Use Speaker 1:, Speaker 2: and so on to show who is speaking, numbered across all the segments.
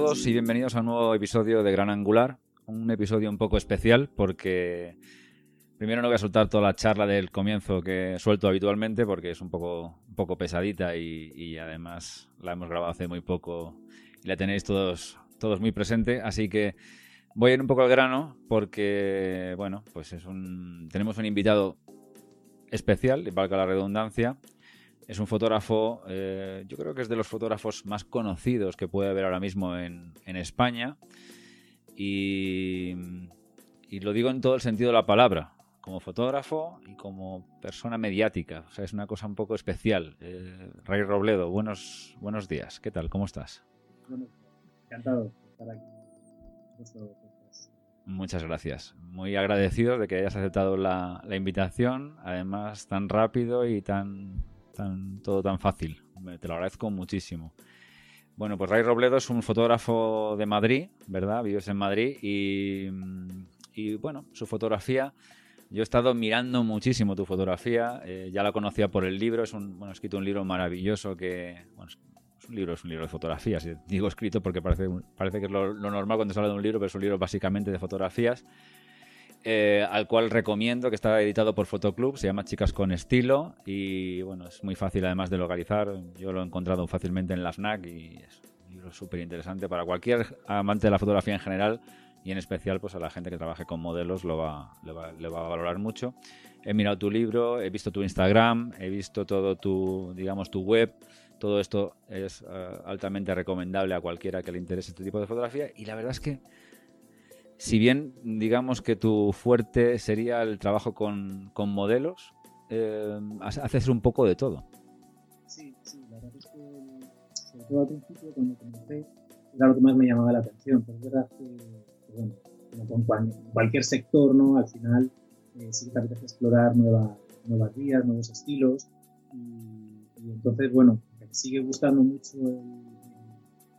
Speaker 1: Todos y bienvenidos a un nuevo episodio de Gran Angular. Un episodio un poco especial porque primero no voy a soltar toda la charla del comienzo que suelto habitualmente porque es un poco, un poco pesadita y, además la hemos grabado hace muy poco y la tenéis todos, todos muy presente. Así que voy a ir un poco al grano porque, bueno, pues es un, tenemos un invitado especial, valga la redundancia, es un fotógrafo, eh, yo creo que es de los fotógrafos más conocidos que puede haber ahora mismo en, España. Y, lo digo en todo el sentido de la palabra, como fotógrafo y como persona mediática. O sea, es una cosa un poco especial. Eh, Ray Robledo, buenos, buenos días. ¿Qué tal? ¿Cómo estás?
Speaker 2: Bueno, encantado de estar aquí.
Speaker 1: Muchas gracias. Muy agradecido de que hayas aceptado la invitación, además tan rápido y tan todo tan fácil. Te lo agradezco muchísimo. Bueno, pues Ray Robledo es un fotógrafo de Madrid, ¿verdad? Vives en Madrid y, bueno, su fotografía. Yo he estado mirando muchísimo tu fotografía, eh, ya la conocía por el libro, es un, bueno, he escrito un libro maravilloso que, bueno, es un libro, es un libro de fotografías, digo escrito porque parece, parece que es lo, lo normal cuando se habla de un libro, pero es un libro básicamente de fotografías eh, al cual recomiendo, que está editado por Fotoclub, se llama Chicas con Estilo y bueno, es muy fácil además de localizar, yo lo he encontrado fácilmente en la FNAC y es un libro súper interesante para cualquier amante de la fotografía en general y en especial pues a la gente que trabaje con modelos lo va, le, va, a valorar mucho. He mirado tu libro, he visto tu Instagram, he visto todo tu, digamos, tu web, todo esto es eh, altamente recomendable a cualquiera que le interese este tipo de fotografía y la verdad es que si bien digamos que tu fuerte sería el trabajo con, modelos, eh, haces un poco de todo.
Speaker 2: Sí, sí, la verdad es que sobre todo al principio cuando comencé era lo que más me llamaba la atención, pero es verdad que, bueno, como con cualquier sector, ¿no? Al final eh, sí que te apetece explorar nuevas vías, nuevos estilos y, entonces, bueno, me sigue gustando mucho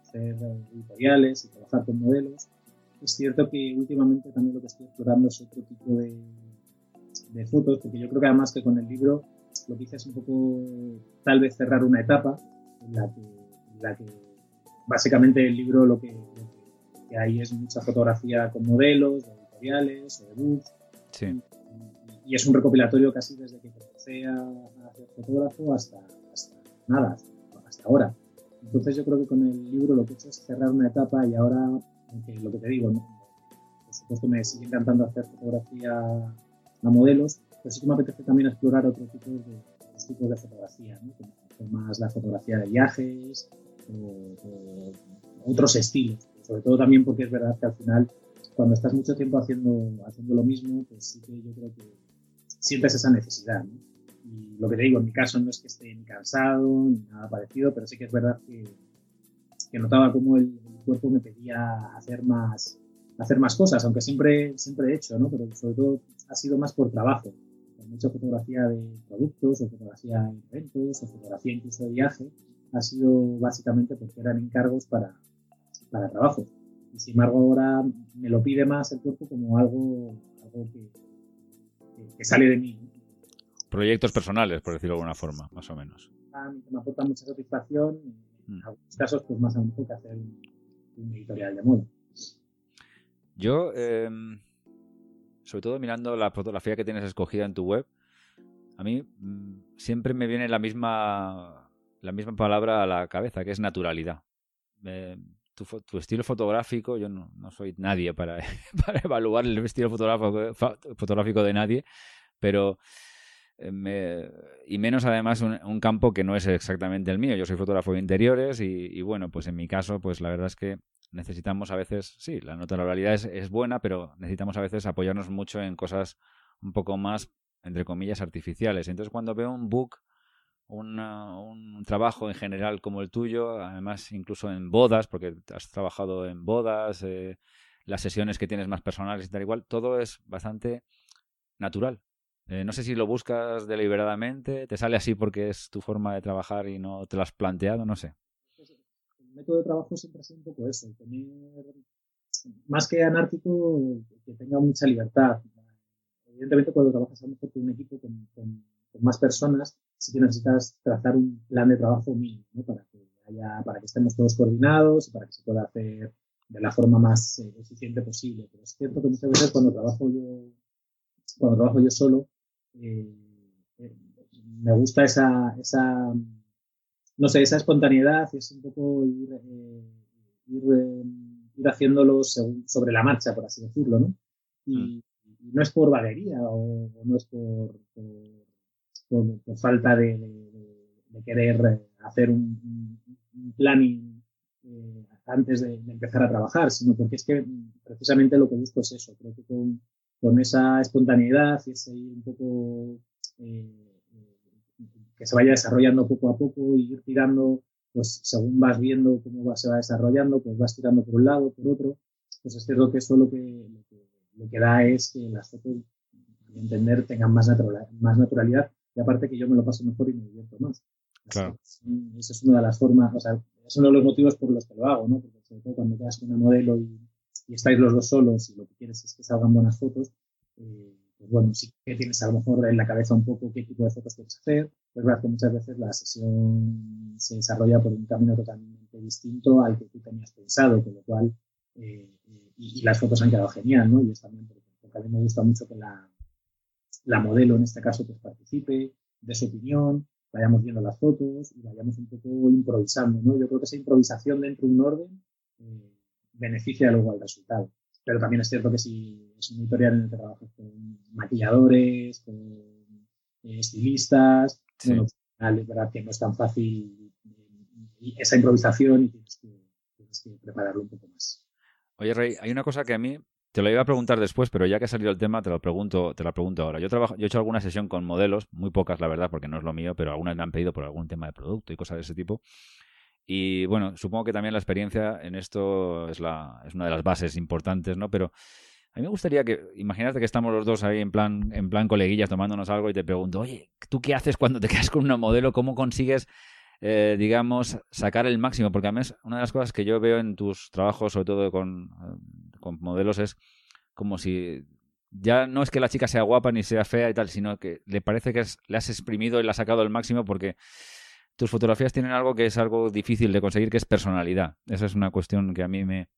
Speaker 2: hacer editoriales y trabajar con modelos es cierto que últimamente también lo que estoy explorando es otro tipo de, de fotos, porque yo creo que además que con el libro lo que hice es un poco tal vez cerrar una etapa en la que, la que básicamente el libro lo que, hay es mucha fotografía con modelos, de editoriales o de books. Sí. Y, es un recopilatorio casi desde que comencé a, hacer fotógrafo hasta, hasta nada, hasta ahora. Entonces yo creo que con el libro lo que he hecho es cerrar una etapa y ahora aunque lo que te digo, por supuesto me sigue encantando hacer fotografía a modelos, pero sí que me apetece también explorar otro tipo de, tipos de fotografía, ¿no? como más la fotografía de viajes o, otros estilos, sobre todo también porque es verdad que al final cuando estás mucho tiempo haciendo, haciendo lo mismo, pues sí que yo creo que sientes esa necesidad. Y lo que te digo, en mi caso no es que esté ni cansado ni nada parecido, pero sí que es verdad que, que notaba como el, cuerpo me pedía hacer más, hacer más cosas, aunque siempre, siempre he hecho, ¿no? Pero sobre todo ha sido más por trabajo. He hecho fotografía de productos, o fotografía de eventos, o fotografía incluso de viaje. Ha sido básicamente porque eran encargos para, para trabajo. Y sin embargo ahora me lo pide más el cuerpo como algo, algo que, que, sale de mí.
Speaker 1: Proyectos personales, por decirlo de alguna forma, más o menos.
Speaker 2: Me aporta mucha satisfacción. En mm. algunos casos, pues más a lo mejor que hacer editorial de moda.
Speaker 1: Yo, em, sobre todo mirando la fotografía que tienes escogida en tu web, a mí mm, siempre me viene la misma, la misma palabra a la cabeza, que es naturalidad. tu, estilo fotográfico, yo no, soy nadie para, para, evaluar el estilo fotográfico, fotográfico de nadie, pero eh, y menos además un, campo que no es exactamente el mío. Yo soy fotógrafo de interiores y, bueno, pues en mi caso, pues la verdad es que necesitamos a veces, sí, la naturalidad es, es buena, pero necesitamos a veces apoyarnos mucho en cosas un poco más, entre comillas, artificiales. Entonces cuando veo un book, un trabajo en general como el tuyo, además incluso en bodas, porque has trabajado en bodas, eh, las sesiones que tienes más personales y tal igual, todo es bastante natural. Eh, no sé si lo buscas deliberadamente, te sale así porque es tu forma de trabajar y no te lo has planteado, no sé.
Speaker 2: El método de trabajo siempre ha sido un poco eso, tener, más que anárquico, que tenga mucha libertad. Evidentemente, cuando trabajas a lo mejor con un equipo con, más personas, sí que necesitas trazar un plan de trabajo mínimo, ¿no? Para que haya para que estemos todos coordinados y para que se pueda hacer de la forma más eh, eficiente posible. Pero es cierto que muchas veces cuando trabajo yo, cuando trabajo yo solo, me gusta esa, esa, no sé, esa espontaneidad, es un poco ir, ir, ir haciéndolo sobre la marcha, por así decirlo, ¿no? Y, mm. no es por vaguería o, no es por, por, falta de, de, querer hacer un, un planning eh, antes de, empezar a trabajar, sino porque es que precisamente lo que busco es eso. Creo que con, con esa espontaneidad y ese un poco eh, que se vaya desarrollando poco a poco y ir tirando, pues según vas viendo cómo va, se va desarrollando, pues vas tirando por un lado, por otro. Pues es cierto que eso lo que, lo que, da es que las fotos, a mi entender, tengan más, más naturalidad y aparte que yo me lo paso mejor y me divierto más. Claro. Esa es una de las formas, o sea, es uno de los motivos por los que lo hago, ¿no? Porque sobre todo cuando quedas con una modelo y, estáis los dos solos y lo que quieres es que salgan buenas fotos, eh, pues bueno, sí que tienes a lo mejor en la cabeza un poco qué tipo de fotos quieres hacer. Es verdad que muchas veces la sesión se desarrolla por un camino totalmente distinto al que tú tenías pensado, con lo cual, eh, y, las fotos han quedado genial, ¿no? Y es también porque, porque, a mí me gusta mucho que la, la modelo en este caso pues participe, de su opinión, vayamos viendo las fotos y vayamos un poco improvisando, ¿no? Yo creo que esa improvisación dentro de un orden eh, beneficia luego al resultado. Pero también es cierto que si es un editorial en el que trabajas con maquilladores, con eh, estilistas, bueno, es verdad que no es tan fácil eh, esa improvisación y tienes que, tienes que prepararlo un poco más.
Speaker 1: Oye, Rey, hay una cosa que a mí te lo iba a preguntar después, pero ya que ha salido el tema, te lo pregunto, te lo pregunto ahora. Yo trabajo, yo he hecho alguna sesión con modelos, muy pocas la verdad, porque no es lo mío, pero algunas me han pedido por algún tema de producto y cosas de ese tipo. Y bueno, supongo que también la experiencia en esto es, la, es una de las bases importantes, ¿no? Pero a mí me gustaría que, imagínate que estamos los dos ahí en plan, en plan coleguillas tomándonos algo y te pregunto, oye, ¿tú qué haces cuando te quedas con una modelo? ¿Cómo consigues, eh, digamos, sacar el máximo? Porque a mí es una de las cosas que yo veo en tus trabajos, sobre todo con con modelos es como si ya no es que la chica sea guapa ni sea fea y tal, sino que le parece que le has exprimido y le has sacado el máximo porque tus fotografías tienen algo que es algo difícil de conseguir, que es personalidad. Esa es una cuestión que a mí me...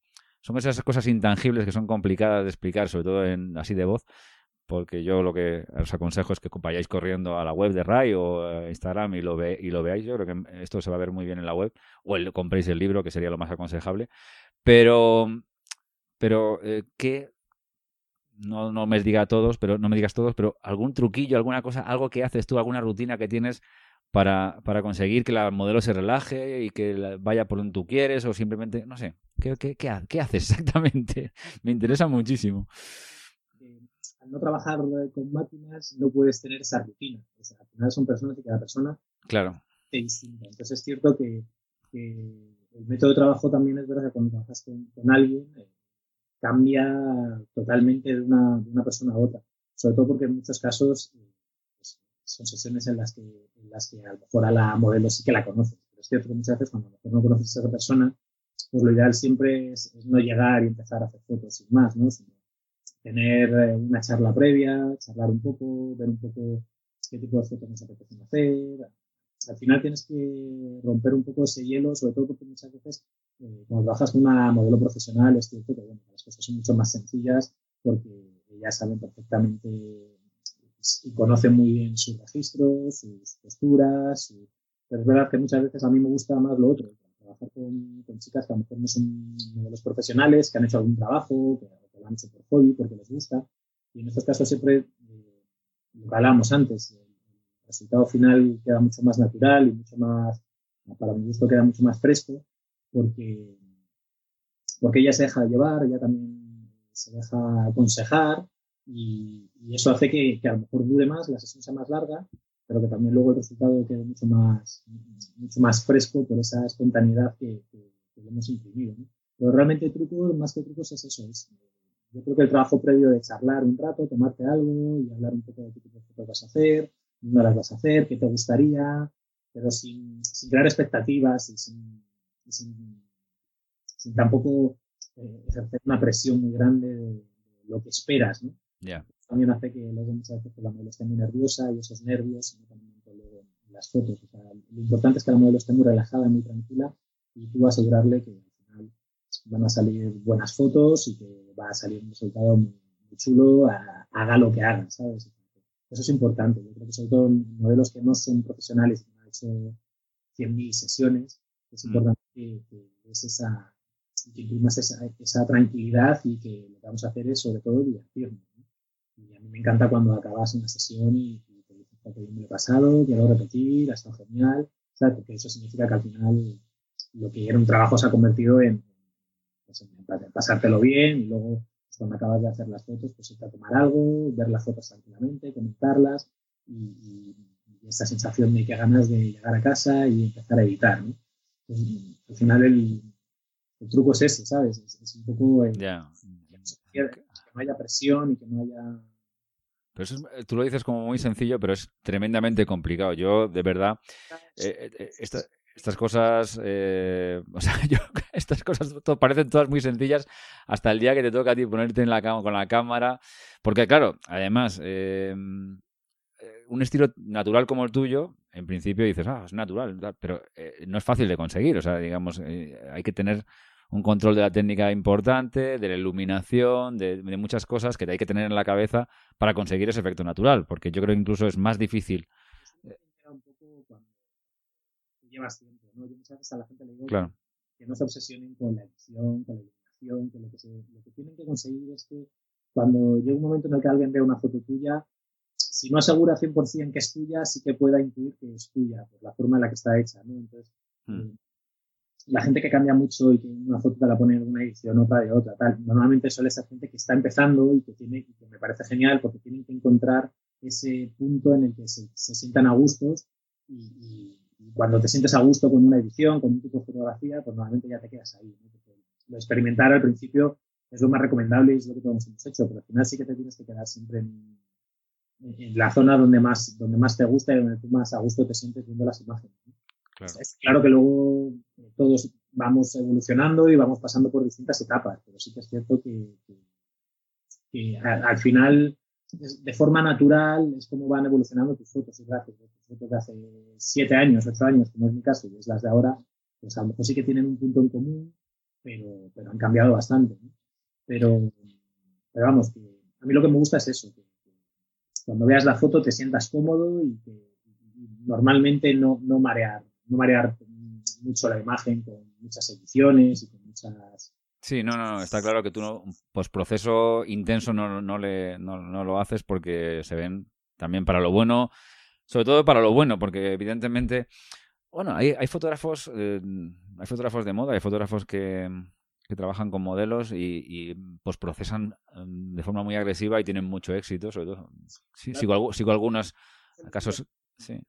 Speaker 1: Son esas cosas intangibles que son complicadas de explicar, sobre todo en así de voz, porque yo lo que os aconsejo es que vayáis corriendo a la web de RAI o a Instagram y lo, ve, y lo veáis. Yo creo que esto se va a ver muy bien en la web, o compréis el libro, que sería lo más aconsejable. Pero pero eh, ¿qué? No, no me diga todos, pero no me digas todos, pero algún truquillo, alguna cosa, algo que haces tú, alguna rutina que tienes para, para conseguir que la modelo se relaje y que vaya por donde tú quieres o simplemente, no sé, ¿qué, qué, qué, haces exactamente? me interesa muchísimo.
Speaker 2: Eh, al no trabajar con máquinas no puedes tener esa rutina. al final son personas y cada persona
Speaker 1: claro.
Speaker 2: es distinta. Entonces es cierto que, el método de trabajo también es verdad que cuando trabajas con, con alguien, eh, cambia totalmente de una, de una persona a otra. Sobre todo porque en muchos casos son sesiones en las, que, en las que a lo mejor a la modelo sí que la conoces. Pero es cierto que muchas veces cuando a lo mejor no conoces a esa persona, pues lo ideal siempre es, no llegar y empezar a hacer fotos sin más, ¿no? Sino tener eh, una charla previa, charlar un poco, ver un poco qué tipo de fotos nos apetece hacer. Al final tienes que romper un poco ese hielo, sobre todo porque muchas veces eh, cuando trabajas con una modelo profesional es cierto que bueno, las cosas son mucho más sencillas porque ellas saben perfectamente y conocen muy bien sus registros, sus posturas, pero es verdad que muchas veces a mí me gusta más lo otro, trabajar con, chicas que a lo mejor no son modelos profesionales, que han hecho algún trabajo, que, lo han hecho por hobby, porque les gusta, y en estos casos siempre eh, lo que hablábamos antes, el resultado final queda mucho más natural y mucho más, para mi gusto queda mucho más fresco, porque, porque ella se deja llevar, ella también se deja aconsejar y, eso hace que, a lo mejor dure más, la sesión sea más larga, pero que también luego el resultado quede mucho más, mucho más fresco por esa espontaneidad que, hemos imprimido. Pero realmente trucos, más que trucos, es eso. Es, yo creo que el trabajo previo de charlar un rato, tomarte algo y hablar un poco de qué tipo de fotos vas a hacer, no las vas a hacer, qué te gustaría, pero sin, sin crear expectativas y sin, sin, tampoco eh, ejercer una presión muy grande de, lo que esperas, ¿no? También hace que luego muchas veces la modelo esté muy nerviosa y esos nervios se notan luego en las fotos. O sea, lo importante es que la modelo esté muy relajada, muy tranquila y tú asegurarle que al final van a salir buenas fotos y que va a salir un resultado muy, chulo, haga lo que haga, ¿sabes? Eso es importante. Yo creo que sobre todo en modelos que no son profesionales que han hecho 100.000 sesiones, es mm. importante que, es esa, que esa, esa, tranquilidad y que lo que vamos a hacer es sobre todo divertirnos. Y a mí me encanta cuando acabas una sesión y, te dices, que bien me lo he pasado, quiero repetir, ha estado genial, ¿sabes? Porque eso significa que al final lo que era un trabajo se ha convertido en, pues, en pasártelo bien y luego pues, cuando acabas de hacer las fotos, pues irte a tomar algo, ver las fotos tranquilamente, comentarlas y, esa sensación de que ganas de llegar a casa y empezar a editar, ¿no? Pues, al final el, el, truco es ese, ¿sabes? Es, un poco el, que no haya presión y que no haya
Speaker 1: eso tú lo dices como muy sencillo, pero es tremendamente complicado. Yo, de verdad, eh, eh, esta, estas cosas, eh, o sea, estas cosas parecen todas muy sencillas hasta el día que te toca a ti ponerte en la cama con la cámara, porque claro, además, eh, eh, un estilo natural como el tuyo, en principio dices, ah, es natural, pero no es fácil de conseguir, o sea, digamos, hay que tener un control de la técnica importante, de la iluminación, de, de, muchas cosas que hay que tener en la cabeza para conseguir ese efecto natural, porque yo creo que incluso es más difícil
Speaker 2: llevas tiempo, ¿no? Yo muchas veces a la gente le digo que, no se obsesionen con la edición, con la iluminación, que lo que, lo que tienen que conseguir es que cuando llegue un momento en el que alguien vea una foto tuya, si no asegura 100% que es tuya, sí que pueda intuir que es tuya, por la forma en la que está hecha, ¿no? Entonces, hmm. La gente que cambia mucho y que una foto te la pone en una edición, otra de otra, tal, normalmente suele ser gente que está empezando y que tiene, y que me parece genial porque tienen que encontrar ese punto en el que se, sientan a gustos y, cuando te sientes a gusto con una edición, con un tipo de fotografía, pues normalmente ya te quedas ahí. Lo experimentar al principio es lo más recomendable y es lo que todos hemos hecho, pero al final sí que te tienes que quedar siempre en, la zona donde más, donde más te gusta y donde tú más a gusto te sientes viendo las imágenes. Claro. Es claro que luego todos vamos evolucionando y vamos pasando por distintas etapas, pero sí que es cierto que, al, final de forma natural es como van evolucionando tus fotos y gracias. Tus fotos de hace siete años, ocho años, como es mi caso, y es las de ahora, pues a lo mejor sí que tienen un punto en común, pero, han cambiado bastante. Pero, pero vamos, a mí lo que me gusta es eso, cuando veas la foto te sientas cómodo y que normalmente no, no marear, no marear mucho la imagen con muchas ediciones y con muchas
Speaker 1: Sí, no, no, está claro que tú no, pues proceso intenso no, no, le, no, no, lo haces porque se ven también para lo bueno, sobre todo para lo bueno, porque evidentemente, bueno, hay, hay fotógrafos, eh, hay fotógrafos de moda, hay fotógrafos que, que trabajan con modelos y, y pues procesan em, de forma muy agresiva y tienen mucho éxito, sobre todo. Sí, sigo, sigo algunos casos, sí.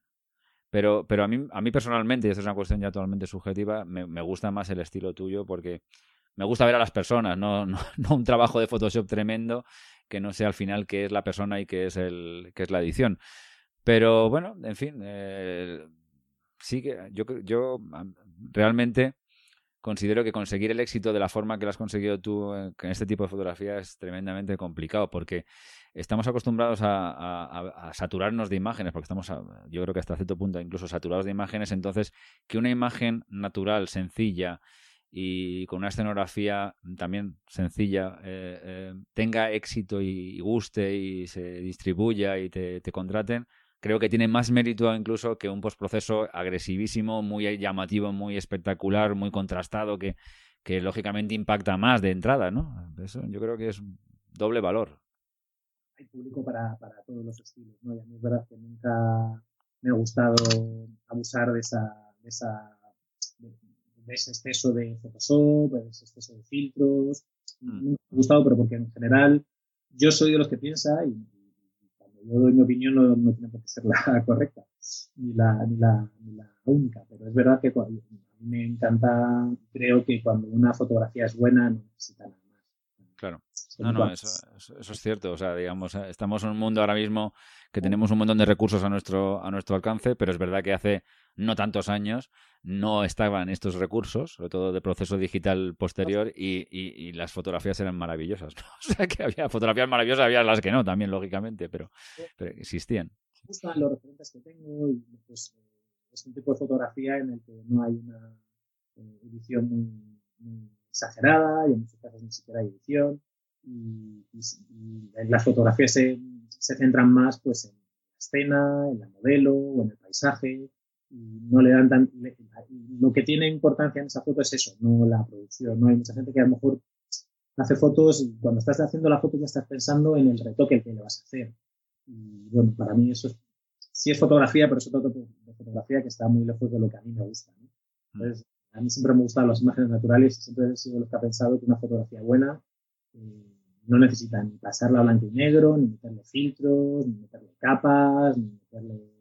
Speaker 1: Pero, pero a mí, a mí personalmente, y esto es una cuestión ya totalmente subjetiva, me, me gusta más el estilo tuyo porque me gusta ver a las personas, no, no, un trabajo de Photoshop tremendo que no sé al final qué es la persona y qué es, el, qué es la edición. Pero bueno, en fin, eh, sí que yo, yo realmente considero que conseguir el éxito de la forma que lo has conseguido tú en este tipo de fotografía es tremendamente complicado porque estamos acostumbrados a, a, saturarnos de imágenes, porque estamos, yo creo que hasta cierto punto incluso saturados de imágenes, entonces que una imagen natural, sencilla, y con una escenografía también sencilla eh, eh, tenga éxito y, guste y se distribuya y te, contraten, creo que tiene más mérito incluso que un postproceso agresivísimo, muy llamativo, muy espectacular, muy contrastado, que, que lógicamente impacta más de entrada, ¿no? Eso yo creo que es doble valor.
Speaker 2: Hay público para, para todos los estilos, ¿no? Y a mí es verdad que nunca me ha gustado abusar de esa, de esa de ese exceso de Photoshop, de ese exceso de filtros. Mm. me ha gustado, pero porque en general yo soy de los que piensa y, yo doy mi opinión no, no, tiene por qué ser la correcta, ni la, ni la, ni la única. Pero es verdad que a mí me encanta, creo que cuando una fotografía es buena no necesita nada.
Speaker 1: Claro. No, no, eso, eso, es cierto. O sea, digamos, estamos en un mundo ahora mismo que tenemos un montón de recursos a nuestro, a nuestro alcance, pero es verdad que hace no tantos años no estaban estos recursos, sobre todo de proceso digital posterior, y, y, las fotografías eran maravillosas. O sea, que había fotografías maravillosas, había las que no, también, lógicamente, pero, pero existían.
Speaker 2: Me gustan los referentes que tengo y pues, es un tipo de fotografía en el que no hay una eh, edición muy, exagerada y en muchos casos ni siquiera hay edición. Y, las fotografías se, se, centran más pues, en la escena, en la modelo o en el paisaje. Y no le dan tan, lo que tiene importancia en esa foto es eso, no la producción. No hay mucha gente que a lo mejor hace fotos y cuando estás haciendo la foto ya estás pensando en el retoque que le vas a hacer. Y bueno, para mí eso es, sí es fotografía, pero es otro tipo de fotografía que está muy lejos de lo que a mí me gusta. ¿no? Mm. Entonces, a mí siempre me gustan las imágenes naturales y siempre he sido lo que ha pensado que una fotografía buena eh, no necesita ni pasarla a blanco y negro, ni meterle filtros, ni meterle capas, ni meterle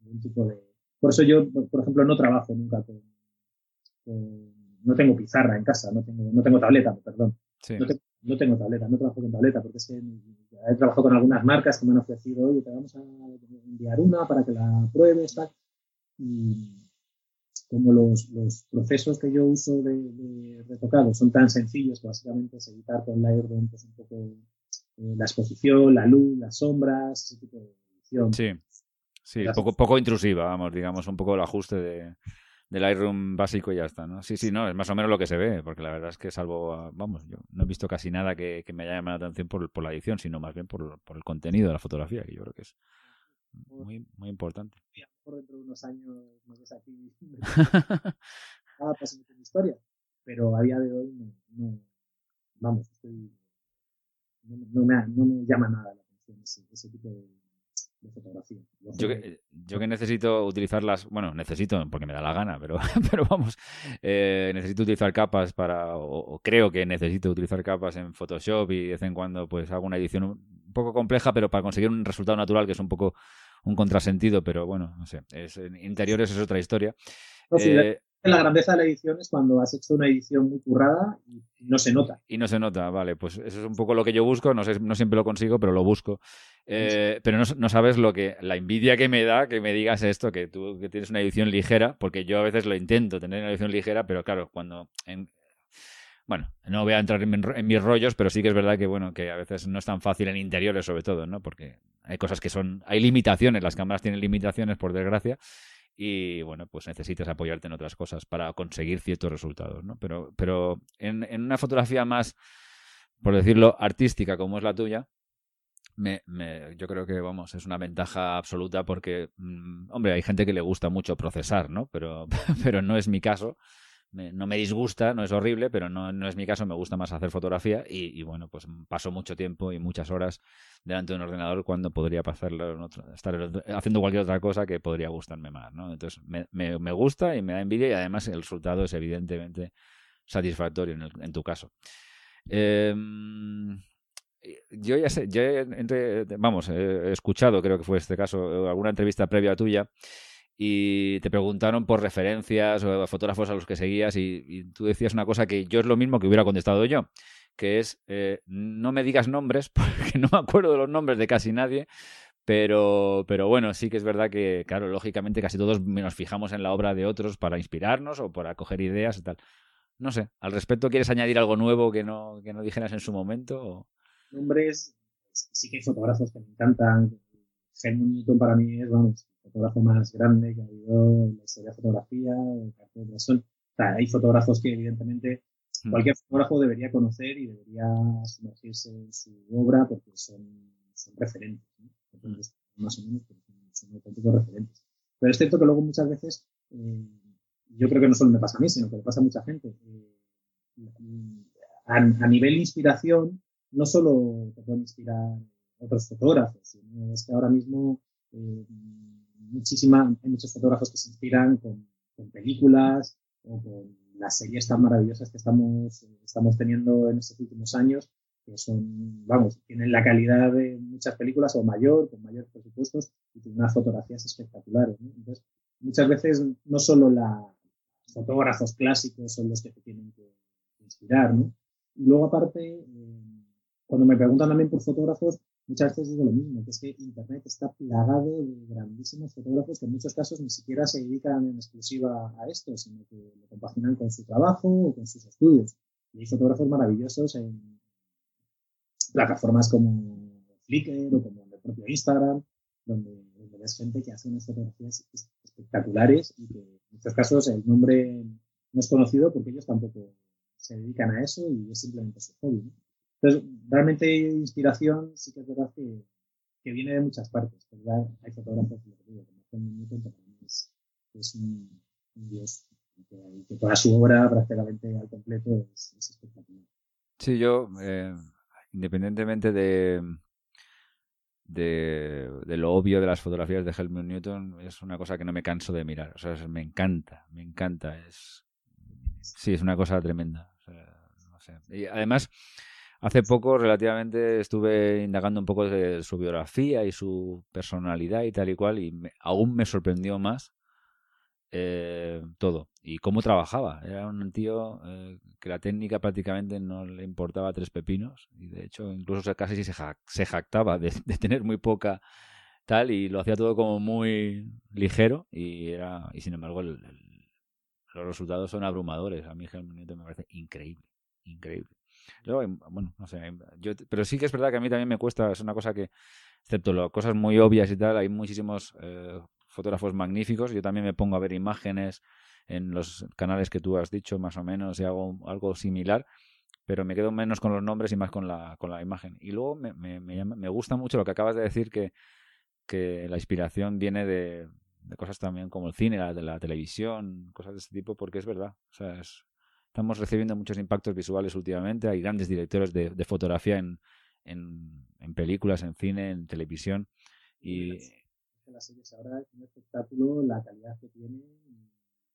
Speaker 2: ningún tipo de... Por eso yo, por ejemplo, no trabajo nunca con, no tengo pizarra en casa, no tengo, no tengo tableta, perdón. No, tengo tableta, no trabajo con tableta, porque es que he trabajado con algunas marcas que me han ofrecido, oye, te vamos a enviar una para que la pruebes, tal. Y como los, los procesos que yo uso de, retocado son tan sencillos que básicamente es editar con Lightroom pues un poco eh, la exposición, la luz, las sombras, ese tipo de edición.
Speaker 1: Sí, sí, poco, poco intrusiva, vamos, digamos, un poco el ajuste de, del Lightroom básico y ya está, ¿no? Sí, sí, no, es más o menos lo que se ve, porque la verdad es que salvo, vamos, yo no he visto casi nada que, me haya llamado la atención por, por la edición, sino más bien por, por, el contenido de la fotografía, que yo creo que es muy, muy importante.
Speaker 2: Dentro de unos años no ves aquí nada pasando con historia, pero a día de hoy no, vamos, estoy, no, me, no me llama nada la atención ese, ese tipo de fotografía.
Speaker 1: Yo que, yo que necesito utilizarlas, bueno, necesito porque me da la gana, pero, pero vamos, eh, necesito utilizar capas para, o, creo que necesito utilizar capas en Photoshop y de vez en cuando pues hago una edición un poco compleja, pero para conseguir un resultado natural que es un poco un contrasentido, pero bueno, no sé, es, en interiores es otra historia.
Speaker 2: eh, la grandeza de la edición es cuando has hecho una edición muy currada y no se nota.
Speaker 1: Y no se nota, vale, pues eso es un poco lo que yo busco, no, sé, no siempre lo consigo, pero lo busco. Eh, pero no, sabes lo que, la envidia que me da que me digas esto, que tú que tienes una edición ligera, porque yo a veces lo intento tener una edición ligera, pero claro, cuando... bueno, no voy a entrar en, en, mis rollos, pero sí que es verdad que, bueno, que a veces no es tan fácil en interiores sobre todo, ¿no? Porque hay cosas que son... Hay limitaciones, las cámaras tienen limitaciones, por desgracia, y bueno, pues necesitas apoyarte en otras cosas para conseguir ciertos resultados, ¿no? Pero, pero en, en una fotografía más, por decirlo, artística como es la tuya, me, me, yo creo que, vamos, es una ventaja absoluta porque, mm, hombre, hay gente que le gusta mucho procesar, ¿no? Pero, pero no es mi caso no me disgusta, no es horrible, pero no, no, es mi caso, me gusta más hacer fotografía y, bueno, pues paso mucho tiempo y muchas horas delante de un ordenador cuando podría pasarlo estar haciendo cualquier otra cosa que podría gustarme más. Entonces me, me, gusta y me da envidia y además el resultado es evidentemente satisfactorio en, tu caso. Em, yo ya sé, yo vamos, he escuchado, creo que fue este caso, alguna entrevista previa tuya y te preguntaron por referencias o fotógrafos a los que seguías y, tú decías una cosa que yo es lo mismo que hubiera contestado yo, que es eh, no me digas nombres porque no me acuerdo de los nombres de casi nadie, pero, pero bueno, sí que es verdad que, claro, lógicamente casi todos nos fijamos en la obra de otros para inspirarnos o para coger ideas y tal. No sé, al respecto, ¿quieres añadir algo nuevo que no, que no dijeras en su momento?
Speaker 2: Nombres, sí que hay fotógrafos que me encantan. Helmut Newton para mí es, vamos, fotógrafo más grande que ha habido en la historia de fotografía. Son, hay fotógrafos que evidentemente hmm. cualquier fotógrafo debería conocer y debería sumergirse en su obra porque son, son referentes. Entonces, más o menos, son, auténticos referentes. Pero es cierto que luego muchas veces, eh, yo creo que no solo me pasa a mí, sino que le pasa a mucha gente. Eh, a, a, nivel inspiración, no solo te pueden inspirar otros fotógrafos, sino es que ahora mismo eh, muchísima, hay muchos fotógrafos que se inspiran con, películas o con las series tan maravillosas que estamos, estamos teniendo en estos últimos años, que son, vamos, tienen la calidad de muchas películas o mayor, con mayores presupuestos y tienen unas fotografías espectaculares. Entonces, muchas veces no solo los fotógrafos clásicos son los que te tienen que inspirar, ¿no? Y luego aparte, eh, cuando me preguntan también por fotógrafos, muchas veces digo lo mismo, que es que Internet está plagado de grandísimos fotógrafos que en muchos casos ni siquiera se dedican en exclusiva a esto, sino que lo compaginan con su trabajo o con sus estudios. Y hay fotógrafos maravillosos en plataformas como Flickr o como el propio Instagram, donde, ves gente que hace unas fotografías espectaculares y que en muchos casos el nombre no es conocido porque ellos tampoco se dedican a eso y es simplemente su hobby. Entonces, realmente inspiración sí que es verdad que, que viene de muchas partes. ¿verdad? Hay fotógrafos, lo que digo, como es, es un, dios que, que, toda su obra prácticamente al completo es, es espectacular.
Speaker 1: Sí, yo, eh, independientemente de, de, de, lo obvio de las fotografías de Helmut Newton, es una cosa que no me canso de mirar. O sea, me encanta, me encanta. Es, sí, es una cosa tremenda. O sea, no sé. Y además, hace poco, relativamente, estuve indagando un poco de su biografía y su personalidad y tal y cual, y aún me sorprendió más eh, todo. Y cómo trabajaba. Era un tío eh, que la técnica prácticamente no le importaba tres pepinos. Y de hecho, incluso casi se, se jactaba de, tener muy poca tal. Y lo hacía todo como muy ligero. Y era y sin embargo, los resultados son abrumadores. A mí Helmut me parece increíble. Increíble. Luego, bueno, no sé. Yo, pero sí que es verdad que a mí también me cuesta. Es una cosa que, excepto las cosas muy obvias y tal, hay muchísimos eh, fotógrafos magníficos. Yo también me pongo a ver imágenes en los canales que tú has dicho, más o menos, y hago algo similar, pero me quedo menos con los nombres y más con la, con la imagen. Y luego me, me, me, gusta mucho lo que acabas de decir, que, que la inspiración viene de, de cosas también como el cine, la, de la televisión, cosas de este tipo, porque es verdad. O sea, estamos recibiendo muchos impactos visuales últimamente. Hay grandes directores de, de fotografía en, en, en, películas, en cine, en televisión. Y,
Speaker 2: las series ahora es un espectáculo, la calidad que tienen,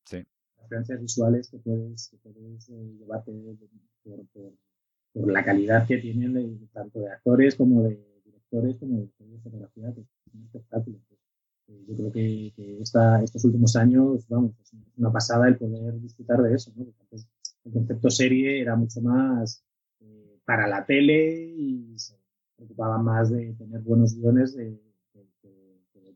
Speaker 1: sí.
Speaker 2: las referencias visuales que puedes, que puedes eh, llevarte por, por, por, la calidad que tienen tanto de actores como de directores como de, de fotografía, que es un espectáculo. Eh, yo creo que, que esta, estos últimos años, vamos, es una pasada el poder disfrutar de eso, ¿no? Porque antes el concepto serie era mucho más eh, para la tele y se preocupaba más de tener buenos guiones de,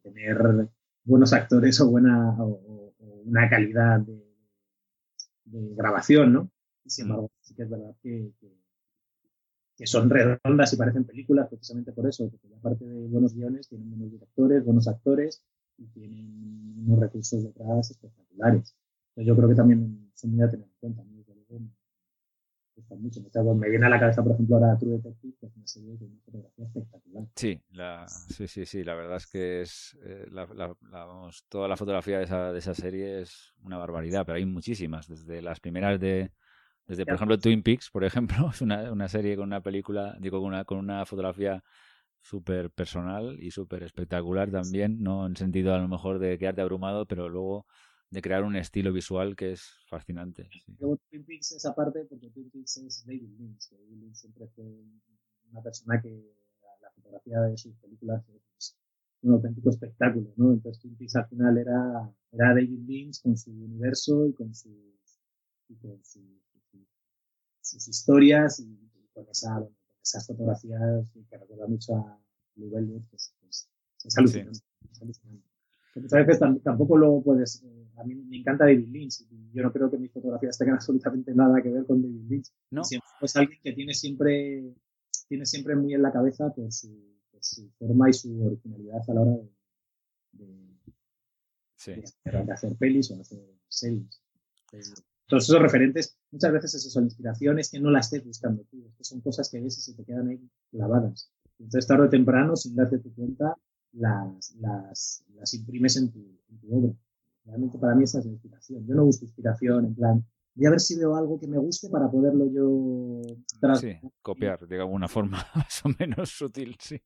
Speaker 2: tener buenos actores o buena o, una calidad de, grabación, ¿no? sin mm. embargo, sí que es verdad que, que, son redondas y parecen películas precisamente por eso, porque aparte de buenos guiones, tienen buenos directores, buenos actores y tienen unos recursos detrás espectaculares. Entonces yo creo que también son muy a tener en cuenta. ¿no? Mucho. Me viene a la cabeza, por ejemplo, ahora True Detective, que es una serie una fotografía espectacular.
Speaker 1: Sí, la, sí, sí, sí, la verdad es que es eh, la, la, vamos, toda la fotografía de esa, de esa serie es una barbaridad, pero hay muchísimas, desde las primeras de, desde por ejemplo Twin Peaks, por ejemplo, es una, una serie con una película, digo, con una, con una fotografía súper personal y súper espectacular también, no en sentido a lo mejor de quedarte abrumado, pero luego de crear un estilo visual que es fascinante.
Speaker 2: Sí. Luego Twin Peaks esa parte, porque Twin Peaks es David Lynch, David Lynch siempre fue una persona que la, fotografía de sus películas es un auténtico espectáculo, ¿no? Entonces Twin Peaks al final era, era David Lynch con su universo y con sus, y con sus, sus historias y, con, esa, con esas fotografías que recuerda mucho a Blue Velvet, pues, pues, es alucinante. Sí. Es alucinante. Muchas veces tampoco lo puedes eh, a mí me encanta David Lynch. Yo no creo que mis fotografías tengan absolutamente nada que ver con David Lynch.
Speaker 1: No.
Speaker 2: es alguien que tiene siempre, tiene siempre muy en la cabeza por su, su forma y su originalidad a la hora de, de, hacer, pelis o hacer series. Todos esos referentes, muchas veces es eso, la inspiración es que no la estés buscando tú, es que son cosas que ves y se te quedan ahí clavadas. Entonces, tarde o temprano, sin darte tu cuenta, las, las, las imprimes en tu, en tu obra. Realmente para mí esa es la inspiración. Yo no busco inspiración en plan, voy a ver si veo algo que me guste para poderlo yo
Speaker 1: sí, copiar de alguna forma más o menos sutil, sí.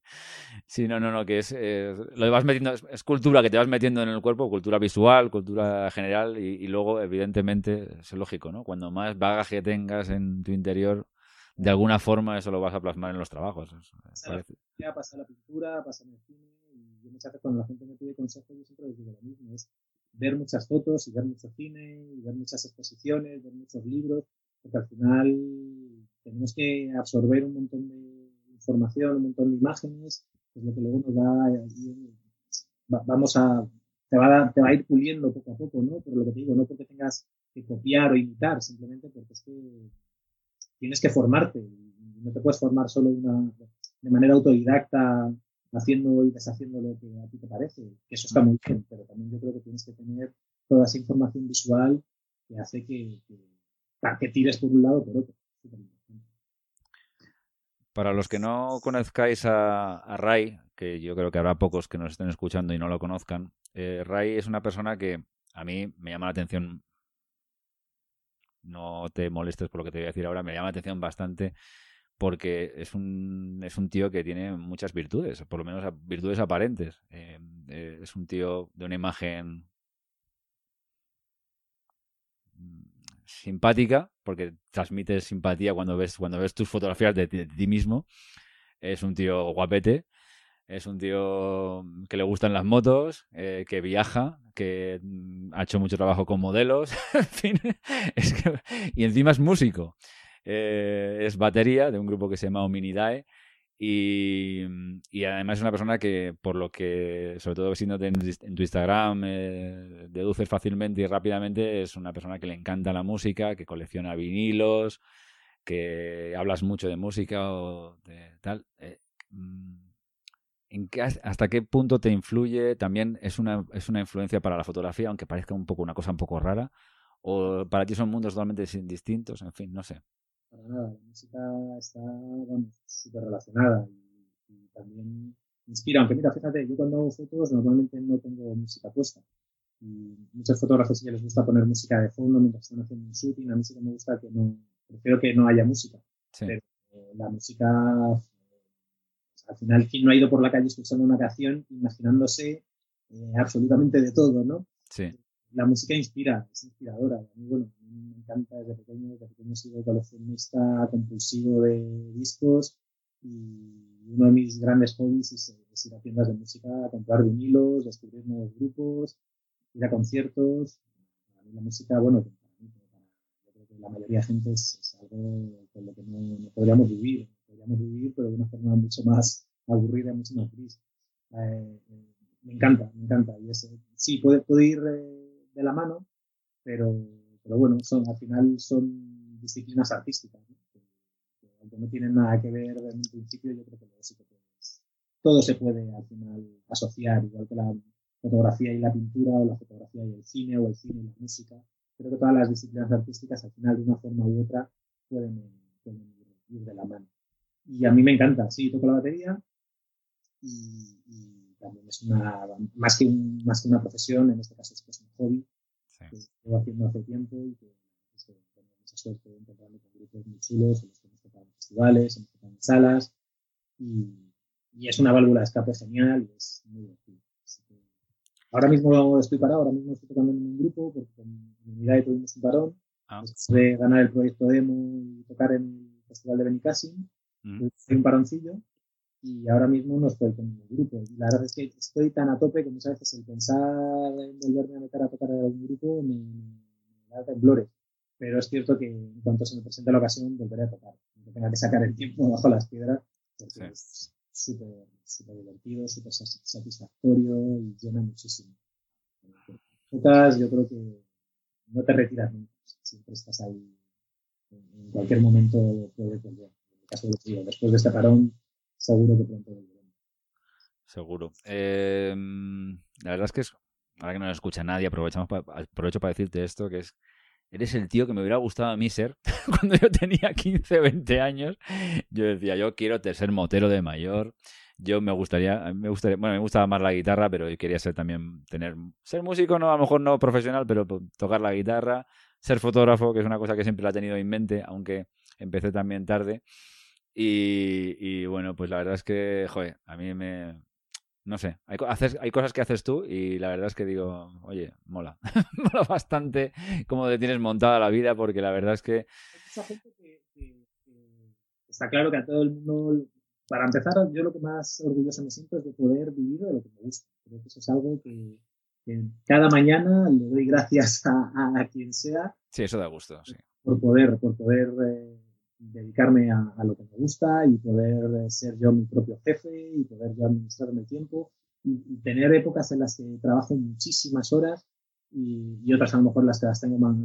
Speaker 1: Sí, no, no, no, que es, eh, lo vas metiendo, es, cultura que te vas metiendo en el cuerpo, cultura visual, cultura general y, y, luego, evidentemente, es lógico, ¿no? Cuando más bagaje tengas en tu interior, de alguna forma eso lo vas a plasmar en los trabajos.
Speaker 2: Pasa, la, pasa la pintura, pasa en el cine y yo muchas veces cuando la gente me pide consejos yo siempre les digo lo mismo, es ver muchas fotos y ver mucho cine y ver muchas exposiciones, ver muchos libros, porque al final tenemos que absorber un montón de información, un montón de imágenes, que es lo que luego nos va, vamos a, te va, a, te va a ir puliendo poco a poco, ¿no? Por lo que te digo, no porque tengas que copiar o imitar, simplemente porque es que tienes que formarte. No te puedes formar solo una, de manera autodidacta haciendo y deshaciendo lo que a ti te parece, que eso está muy bien, pero también yo creo que tienes que tener toda esa información visual hace que, que, tires por un lado o por otro.
Speaker 1: Para los que no conozcáis a, Ray, que yo creo que habrá pocos que nos estén escuchando y no lo conozcan, eh, Ray es una persona que a mí me llama la atención. No te molestes por lo que te voy a decir ahora, me llama la atención bastante porque es un, es un tío que tiene muchas virtudes, por lo menos virtudes aparentes. Eh, eh, es un tío de una imagen simpática, porque transmites simpatía cuando ves, cuando ves tus fotografías de, ti mismo. Es un tío guapete, es un tío que le gustan las motos, eh, que viaja, que mm, ha hecho mucho trabajo con modelos, en fin, y encima es músico. Eh, es batería de un grupo que se llama Ominidae. Y, y, además es una persona que, por lo que, sobre todo siendo en, tu Instagram, eh, deduces fácilmente y rápidamente, es una persona que le encanta la música, que colecciona vinilos, que hablas mucho de música o de tal. Eh, mm, ¿en ¿Hasta qué punto te influye? También es una, es una influencia para la fotografía, aunque parezca un poco una cosa un poco rara. ¿O para ti son mundos totalmente distintos? En fin, no sé
Speaker 2: para nada. La música está, súper relacionada y, también inspira. Aunque mira, fíjate, yo cuando hago fotos normalmente no tengo música puesta. Y muchos fotógrafos sí les gusta poner música de fondo mientras están haciendo un shooting. A mí sí que me gusta que no, prefiero que no haya música. Pero eh, la música, al final, quien no ha ido por la calle escuchando una canción imaginándose eh, absolutamente de todo, ¿no?
Speaker 1: Sí
Speaker 2: la música inspira, es inspiradora. A mí, bueno, me encanta desde pequeño, desde pequeño he sido coleccionista compulsivo de discos y uno de mis grandes hobbies es, ir a tiendas de música, a comprar vinilos, descubrir nuevos grupos, ir a conciertos. A mí la música, bueno, yo creo que la mayoría de gente es, algo con lo que no, podríamos vivir, podríamos vivir, pero de una forma mucho más aburrida, mucho más gris. Eh, eh, me encanta, me encanta. Y ese, sí, puede, puede ir eh, de la mano, pero, pero bueno, son, al final son disciplinas artísticas, que, aunque no tienen nada que ver en un principio, yo creo que sí que todo se puede al final asociar, igual que la fotografía y la pintura, o la fotografía y el cine, o el cine y la música. Creo que todas las disciplinas artísticas al final de una forma u otra pueden, ir, de la mano. Y a mí me encanta, sí, toco la batería y también es una, más que, más que una profesión, en este caso es, es un hobby que estoy haciendo hace tiempo y que, pues, tengo mucha suerte de encontrarme con grupos muy chulos en los que hemos tocado en festivales, hemos tocado en salas y, y, es una válvula de escape genial y es muy divertido. ahora mismo estoy parado, ahora mismo estoy tocando en un grupo porque con mi unidad tuvimos un parón. Ah. Después de ganar el proyecto demo y tocar en el Festival de Benicassim, mm. un paroncillo y ahora mismo no estoy con mi grupo. Y la verdad es que estoy tan a tope que muchas veces el pensar en volverme a meter a tocar en algún grupo me, da temblores. Pero es cierto que en cuanto se me presente la ocasión volveré a tocar. No tenga que sacar el tiempo bajo las piedras porque es súper súper divertido, súper satisfactorio y llena muchísimo. Tocas, yo creo que no te retiras nunca. Siempre estás ahí. En cualquier momento puede volver. En el caso de después de este parón, seguro que pronto volveremos.
Speaker 1: Seguro. Em, la verdad es que ahora que no nos escucha nadie, aprovechamos aprovecho para decirte esto, que es, eres el tío que me hubiera gustado a mí ser cuando yo tenía 15, 20 años. Yo decía, yo quiero ser motero de mayor. Yo me gustaría, me gustaría, bueno, me gustaba más la guitarra, pero yo quería ser también, tener, ser músico, no, a lo mejor no profesional, pero tocar la guitarra, ser fotógrafo, que es una cosa que siempre la he tenido en mente, aunque empecé también tarde. Y, bueno, pues la verdad es que, joder, a mí me... No sé, hay, hay cosas que haces tú y la verdad es que digo, oye, mola. mola bastante cómo te tienes montada la vida porque la verdad es que...
Speaker 2: Esa gente que, está claro que a todo el mundo... Para empezar, yo lo que más orgulloso me siento es de poder vivir de lo que me gusta. Creo que eso es algo que, cada mañana le doy gracias a, quien sea.
Speaker 1: Sí, eso da gusto, sí.
Speaker 2: Por poder, por poder eh, dedicarme a, lo que me gusta y poder ser yo mi propio jefe y poder yo administrarme el tiempo y, tener épocas en las que trabajo muchísimas horas y, otras a lo mejor las que las tengo más,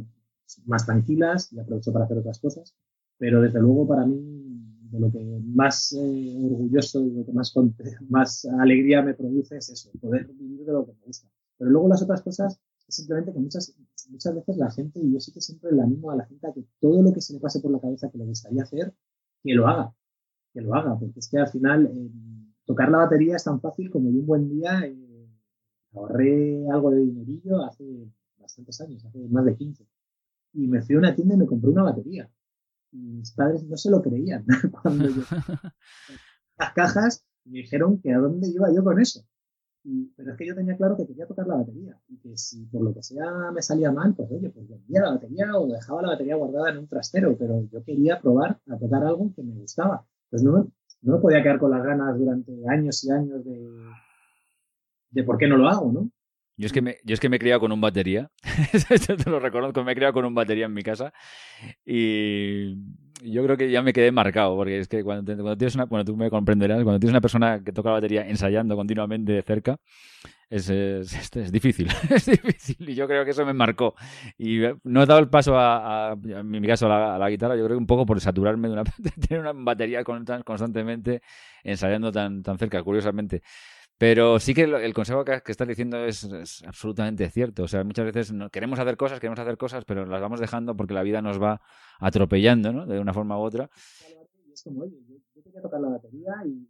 Speaker 2: más tranquilas y aprovecho para hacer otras cosas. Pero desde luego para mí de lo que más eh, orgulloso y lo que más, más alegría me produce es eso, poder vivir de lo que me gusta. Pero luego las otras cosas es simplemente que muchas, muchas veces la gente, y yo sí que siempre le animo a la gente a que todo lo que se le pase por la cabeza que le gustaría hacer, que lo haga, que lo haga, porque es que al final eh, tocar la batería es tan fácil como yo un buen día eh, ahorré algo de dinerillo hace bastantes años, hace más de 15, y me fui a una tienda y me compré una batería. Y mis padres no se lo creían cuando yo las cajas me dijeron que a dónde iba yo con eso. Pero es que yo tenía claro que quería tocar la batería y que si por lo que sea me salía mal, pues oye, pues vendía la batería o dejaba la batería guardada en un trastero, pero yo quería probar a tocar algo que me gustaba. Pues no, no me podía quedar con las ganas durante años y años de, de por qué no lo hago, ¿no?
Speaker 1: Yo es que me, yo es que me he criado con un batería. te lo reconozco, me he criado con un batería en mi casa. Y yo creo que ya me quedé marcado, porque es que cuando, cuando tienes una, bueno, tú me comprenderás, cuando tienes una persona que toca la batería ensayando continuamente de cerca, es, es, es, difícil, es difícil. Y yo creo que eso me marcó. Y no he dado el paso a, en mi caso, a la, guitarra, yo creo que un poco por saturarme de, una, de tener una batería constantemente ensayando tan, tan cerca, curiosamente. Pero sí que el, consejo que, estás diciendo es, absolutamente cierto. O sea, muchas veces queremos hacer cosas, queremos hacer cosas, pero las vamos dejando porque la vida nos va atropellando, ¿no? De una forma u otra.
Speaker 2: Es como, oye, yo, quería tocar la batería y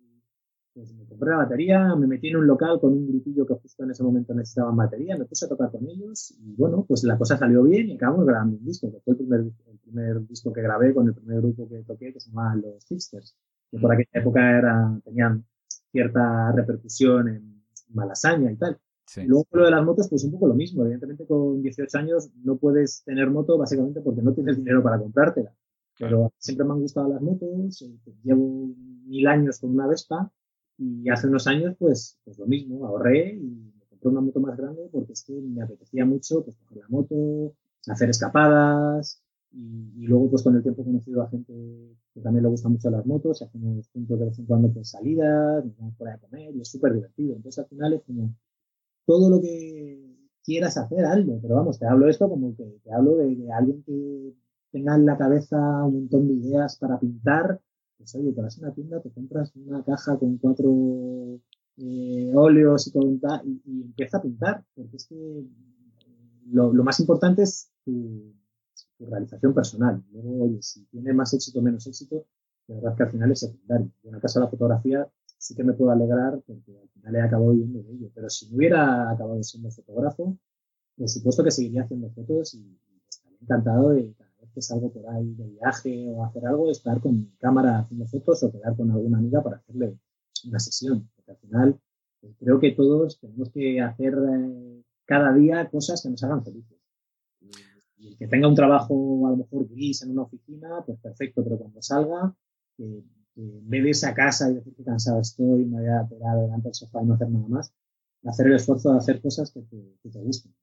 Speaker 2: pues me compré la batería, me metí en un local con un grupillo que justo en ese momento necesitaban batería, me puse a tocar con ellos y bueno, pues la cosa salió bien y acabamos grabando un disco, que fue el primer, el primer disco que grabé con el primer grupo que toqué, que se llamaba Los Fixters, que por aquella época era, tenían cierta repercusión en Malasaña y tal. Y luego lo de las motos, pues un poco lo mismo. Evidentemente con 18 años no puedes tener moto básicamente porque no tienes dinero para comprártela. Pero siempre me han gustado las motos, eh, llevo mil años con una Vespa y hace unos años pues, pues lo mismo, ahorré y me compré una moto más grande porque es que me apetecía mucho pues coger la moto, hacer escapadas, y, luego, pues con el tiempo he conocido a gente que también le gusta mucho las motos y hacemos juntos de vez en cuando pues salidas, nos vamos a comer y es súper divertido. Entonces al final es como todo lo que quieras hacer, algo. Pero vamos, te hablo esto como que te hablo de, alguien que tenga en la cabeza un montón de ideas para pintar. Pues oye, te vas a una tienda, te compras una caja con cuatro eh, óleos y, con, y, y, empieza a pintar. Porque es que lo, lo más importante es tu, tu realización personal. Luego, oye, si tiene más éxito o menos éxito, la verdad es que al final es secundario. En el caso de la fotografía sí que me puedo alegrar porque al final he acabado viviendo de ello. Pero si no hubiera acabado siendo fotógrafo, por supuesto que seguiría haciendo fotos y, estaría encantado de cada vez que salgo por ahí de viaje o hacer algo, estar con mi cámara haciendo fotos o quedar con alguna amiga para hacerle una sesión. Porque al final pues creo que todos tenemos que hacer eh, cada día cosas que nos hagan felices y el que tenga un trabajo a lo mejor gris en una oficina, pues perfecto, pero cuando salga, que, en vez de esa casa y decir que cansado estoy, me voy a pegar delante del sofá y no hacer nada más, hacer el esfuerzo de hacer cosas que te, que te gusten.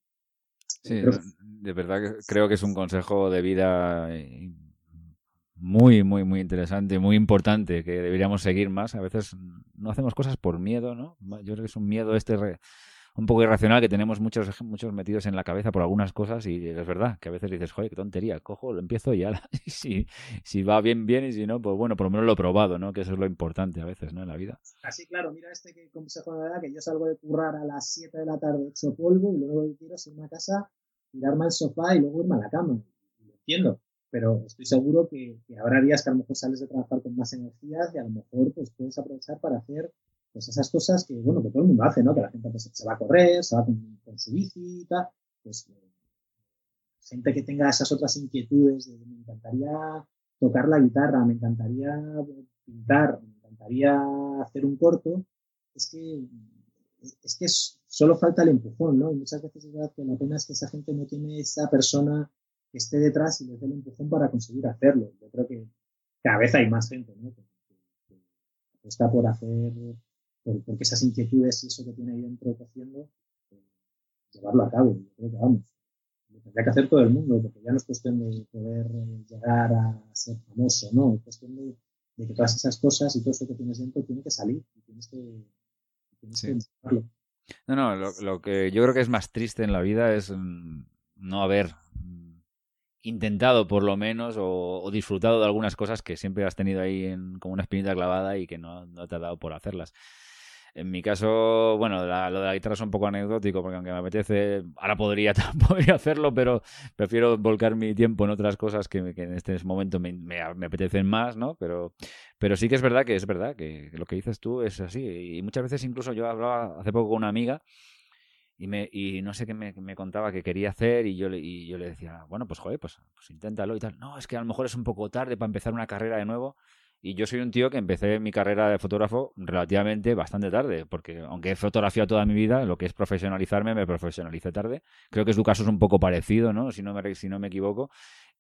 Speaker 1: Sí, de verdad que creo que es un consejo de vida eh, muy, muy, muy interesante, muy importante, que deberíamos seguir más. A veces no hacemos cosas por miedo, ¿no? Yo creo que es un miedo este un poco irracional que tenemos muchos, muchos metidos en la cabeza por algunas cosas y es verdad que a veces dices, joder, qué tontería, cojo, lo empiezo y ya, si, si va bien, bien y si no, pues bueno, por lo menos lo he probado, ¿no? Que eso es lo importante a veces, ¿no? En la vida.
Speaker 2: Así, claro, mira este que consejo de verdad, que yo salgo de currar a las 7 de la tarde hecho polvo y luego quiero irme a casa, tirarme al sofá y luego irme a la cama. Lo entiendo, pero estoy seguro que, que, habrá días que a lo mejor sales de trabajar con más energías y a lo mejor pues puedes aprovechar para hacer pues esas cosas que, bueno, que todo el mundo hace, ¿no? Que la gente pues, se va a correr, se va con, su bici y tal, pues eh, gente que tenga esas otras inquietudes de me encantaría tocar la guitarra, me encantaría pintar, me encantaría hacer un corto, es que es que solo falta el empujón, ¿no? Y muchas veces es verdad que la pena es que esa gente no tiene esa persona que esté detrás y les dé el empujón para conseguir hacerlo. Yo creo que cada vez hay más gente, ¿no? Que, está por hacer porque esas inquietudes y eso que tiene ahí dentro cociendo, eh, llevarlo a cabo. Yo creo que vamos, lo tendría que hacer todo el mundo, porque ya no es cuestión de poder eh, llegar a ser famoso, no, es cuestión de, que todas esas cosas y todo eso que tienes dentro tiene que salir y tienes que, tienes
Speaker 1: No, no, lo, que yo creo que es más triste en la vida es mm, no haber mm, intentado por lo menos o, disfrutado de algunas cosas que siempre has tenido ahí en, como una espinita clavada y que no, no te ha dado por hacerlas. En mi caso, bueno, lo de la guitarra es un poco anecdótico, porque aunque me apetece, ahora podría, hacerlo, pero prefiero volcar mi tiempo en otras cosas que, en este momento me, me, apetecen más, ¿no? Pero, pero sí que es verdad que es verdad que lo que dices tú es así. Y muchas veces incluso yo hablaba hace poco con una amiga y, me, y no sé qué me, me, contaba que quería hacer y yo, le, y yo le decía, bueno, pues joder, pues, pues inténtalo y tal. No, es que a lo mejor es un poco tarde para empezar una carrera de nuevo. Y yo soy un tío que empecé mi carrera de fotógrafo relativamente bastante tarde, porque aunque he fotografiado toda mi vida, lo que es profesionalizarme, me profesionalicé tarde. Creo que su caso es un poco parecido, ¿no? Si no me, si no me equivoco.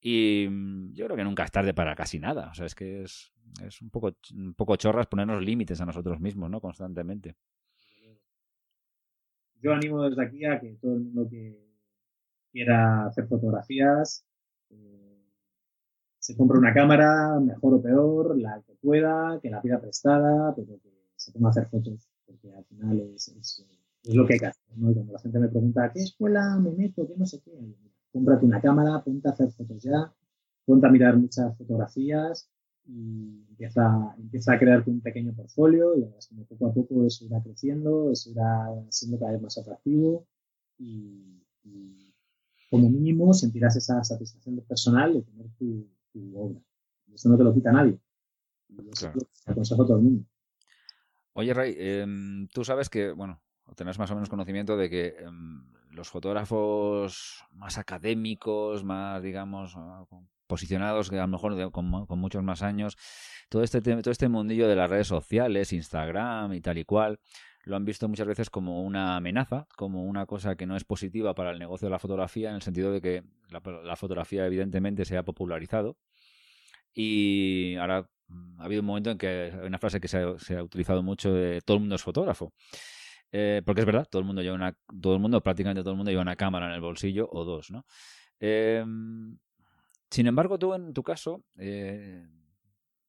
Speaker 1: Y mm, yo creo que nunca es tarde para casi nada. O sea, es que es, es un, poco, un poco chorras ponernos límites a nosotros mismos, ¿no? Constantemente
Speaker 2: yo animo desde aquí a que todo el mundo que quiera hacer fotografías se compre una cámara, mejor o peor, la que pueda, que la pida prestada, pero que se ponga a hacer fotos, porque al final es, lo que hay que hacer. ¿no? cuando la gente me pregunta, ¿a qué escuela me meto? ¿Qué no sé qué? Cómprate una cámara, ponte a hacer fotos ya, ponte a mirar muchas fotografías, y empieza, empieza a crearte un pequeño portfolio y además poco a poco eso irá creciendo, eso irá siendo cada vez más atractivo y, como mínimo sentirás esa satisfacción personal de tener tu, obra. Esto no te lo quita nadie. Aconsejo a todo el mundo.
Speaker 1: Oye, Ray, em, tú sabes que, bueno, tenés más o menos conocimiento de que em, los fotógrafos más académicos, más, digamos, ah, posicionados, que a lo mejor con, muchos más años, todo este, todo este mundillo de las redes sociales, Instagram y tal y cual, lo han visto muchas veces como una amenaza, como una cosa que no es positiva para el negocio de la fotografía, en el sentido de que la, fotografía evidentemente se ha popularizado. Y ahora mm, ha habido un momento en que hay una frase que se ha, utilizado mucho de todo el mundo es fotógrafo. Eh, porque es verdad, todo el mundo lleva una, todo el mundo, prácticamente todo el mundo lleva una cámara en el bolsillo o dos, ¿no? Em, sin embargo, tú en tu caso, eh,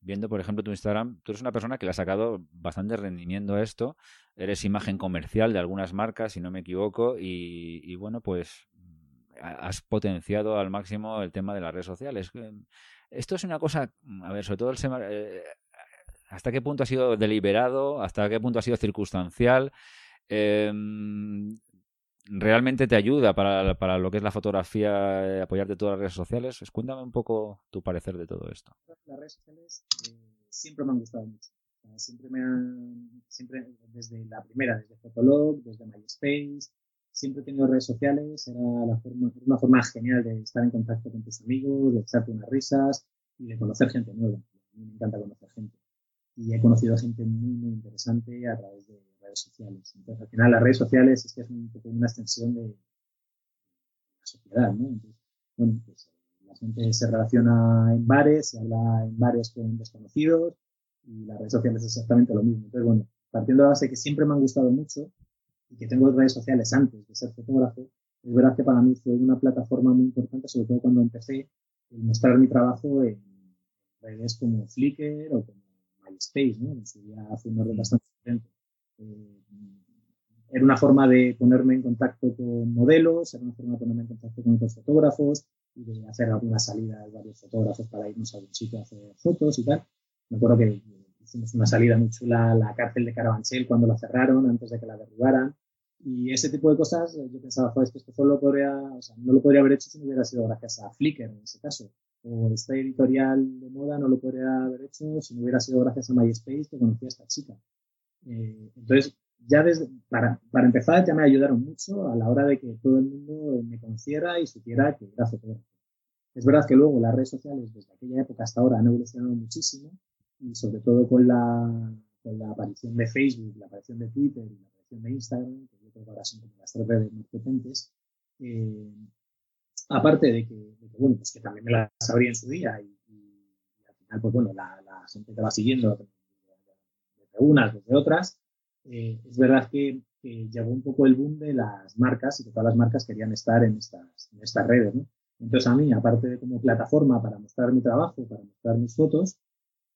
Speaker 1: viendo por ejemplo tu Instagram, tú eres una persona que le ha sacado bastante rendimiento a esto, eres imagen comercial de algunas marcas, si no me equivoco, y, bueno, pues has potenciado al máximo el tema de las redes sociales. Esto es una cosa, a ver, sobre todo el eh, hasta qué punto ha sido deliberado, hasta qué punto ha sido circunstancial. Eh, realmente te ayuda para, para, lo que es la fotografía, eh, apoyarte todas las redes sociales. Pues cuéntame un poco tu parecer de todo esto.
Speaker 2: Las redes sociales eh, siempre me han gustado mucho. siempre me han, siempre desde la primera, desde Fotolog, desde MySpace, siempre he tenido redes sociales. Era la forma, una forma genial de estar en contacto con tus amigos, de echarte unas risas y de conocer gente nueva. A mí me encanta conocer gente. Y he conocido gente muy, muy interesante a través de redes sociales. Entonces, al final, las redes sociales es que es un poco una extensión de la sociedad, ¿no? Entonces, bueno, pues la gente se relaciona en bares, se habla en bares con desconocidos y las redes sociales es exactamente lo mismo. Entonces, bueno, partiendo de la base que siempre me han gustado mucho y que tengo redes sociales antes de ser fotógrafo, es verdad que para mí fue una plataforma muy importante, sobre todo cuando empecé a mostrar mi trabajo en redes como Flickr o como MySpace, ¿no? En su día fue una bastante potente. Eh, era una forma de ponerme en contacto con modelos, era una forma de ponerme en contacto con otros fotógrafos y de hacer algunas salidas, varios fotógrafos para irnos a algún sitio a hacer fotos y tal. Me acuerdo que hicimos una salida muy chula a la cárcel de Carabanchel cuando la cerraron, antes de que la derribaran. Y ese tipo de cosas, yo pensaba, joder, esto solo podría, o sea, no lo podría haber hecho si no hubiera sido gracias a Flickr en ese caso. O este editorial de moda no lo podría haber hecho si no hubiera sido gracias a MySpace que conocí a esta chica. Eh, entonces, ya desde, para, para, empezar, ya me ayudaron mucho a la hora de que todo el mundo me conociera y supiera que era fotógrafo. Es verdad que luego las redes sociales desde aquella época hasta ahora han evolucionado muchísimo y sobre todo con la, con la aparición de Facebook, la aparición de Twitter y la aparición de Instagram, que yo creo que ahora son como las tres redes más potentes, eh, aparte de que, de que, bueno, pues que también me las abrí en su día y, y, al final, pues bueno, la, la gente te va siguiendo, unas desde otras, eh, es verdad que, llegó un poco el boom de las marcas y que todas las marcas querían estar en estas, en estas redes. ¿no? Entonces a mí, aparte de como plataforma para mostrar mi trabajo, para mostrar mis fotos,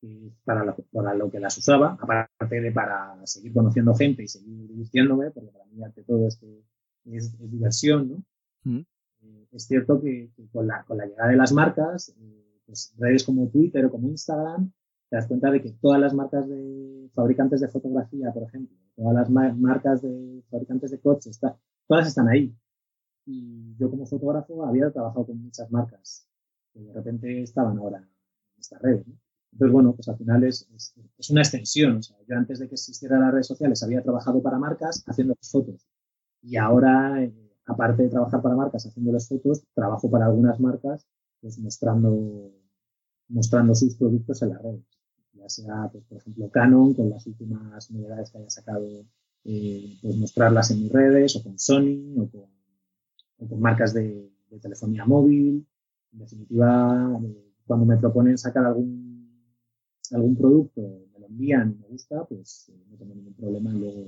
Speaker 2: eh, para, lo, para lo que las usaba, aparte de para seguir conociendo gente y seguir divirtiéndome, porque para mí ante todo es, que es, diversión, ¿no? Mm. Eh, es cierto que, con, la, con la llegada de las marcas, pues redes como Twitter o como Instagram te das cuenta de que todas las marcas de fabricantes de fotografía, por ejemplo, todas las marcas de fabricantes de coches, todas están ahí. Y yo como fotógrafo había trabajado con muchas marcas que de repente estaban ahora en esta red. Entonces, bueno, pues al final es, una extensión. Yo antes de que existieran las redes sociales había trabajado para marcas haciendo fotos. Y ahora, eh, aparte de trabajar para marcas haciendo las fotos, trabajo para algunas marcas pues mostrando sus productos en las redes. Ya sea, pues, por ejemplo, Canon, con las últimas novedades que haya sacado, eh, pues mostrarlas en mis redes, o con Sony, o con, o con marcas de, de, telefonía móvil. En definitiva, eh, cuando me proponen sacar algún, algún producto, me lo envían y me gusta, pues eh, no tengo ningún problema en luego,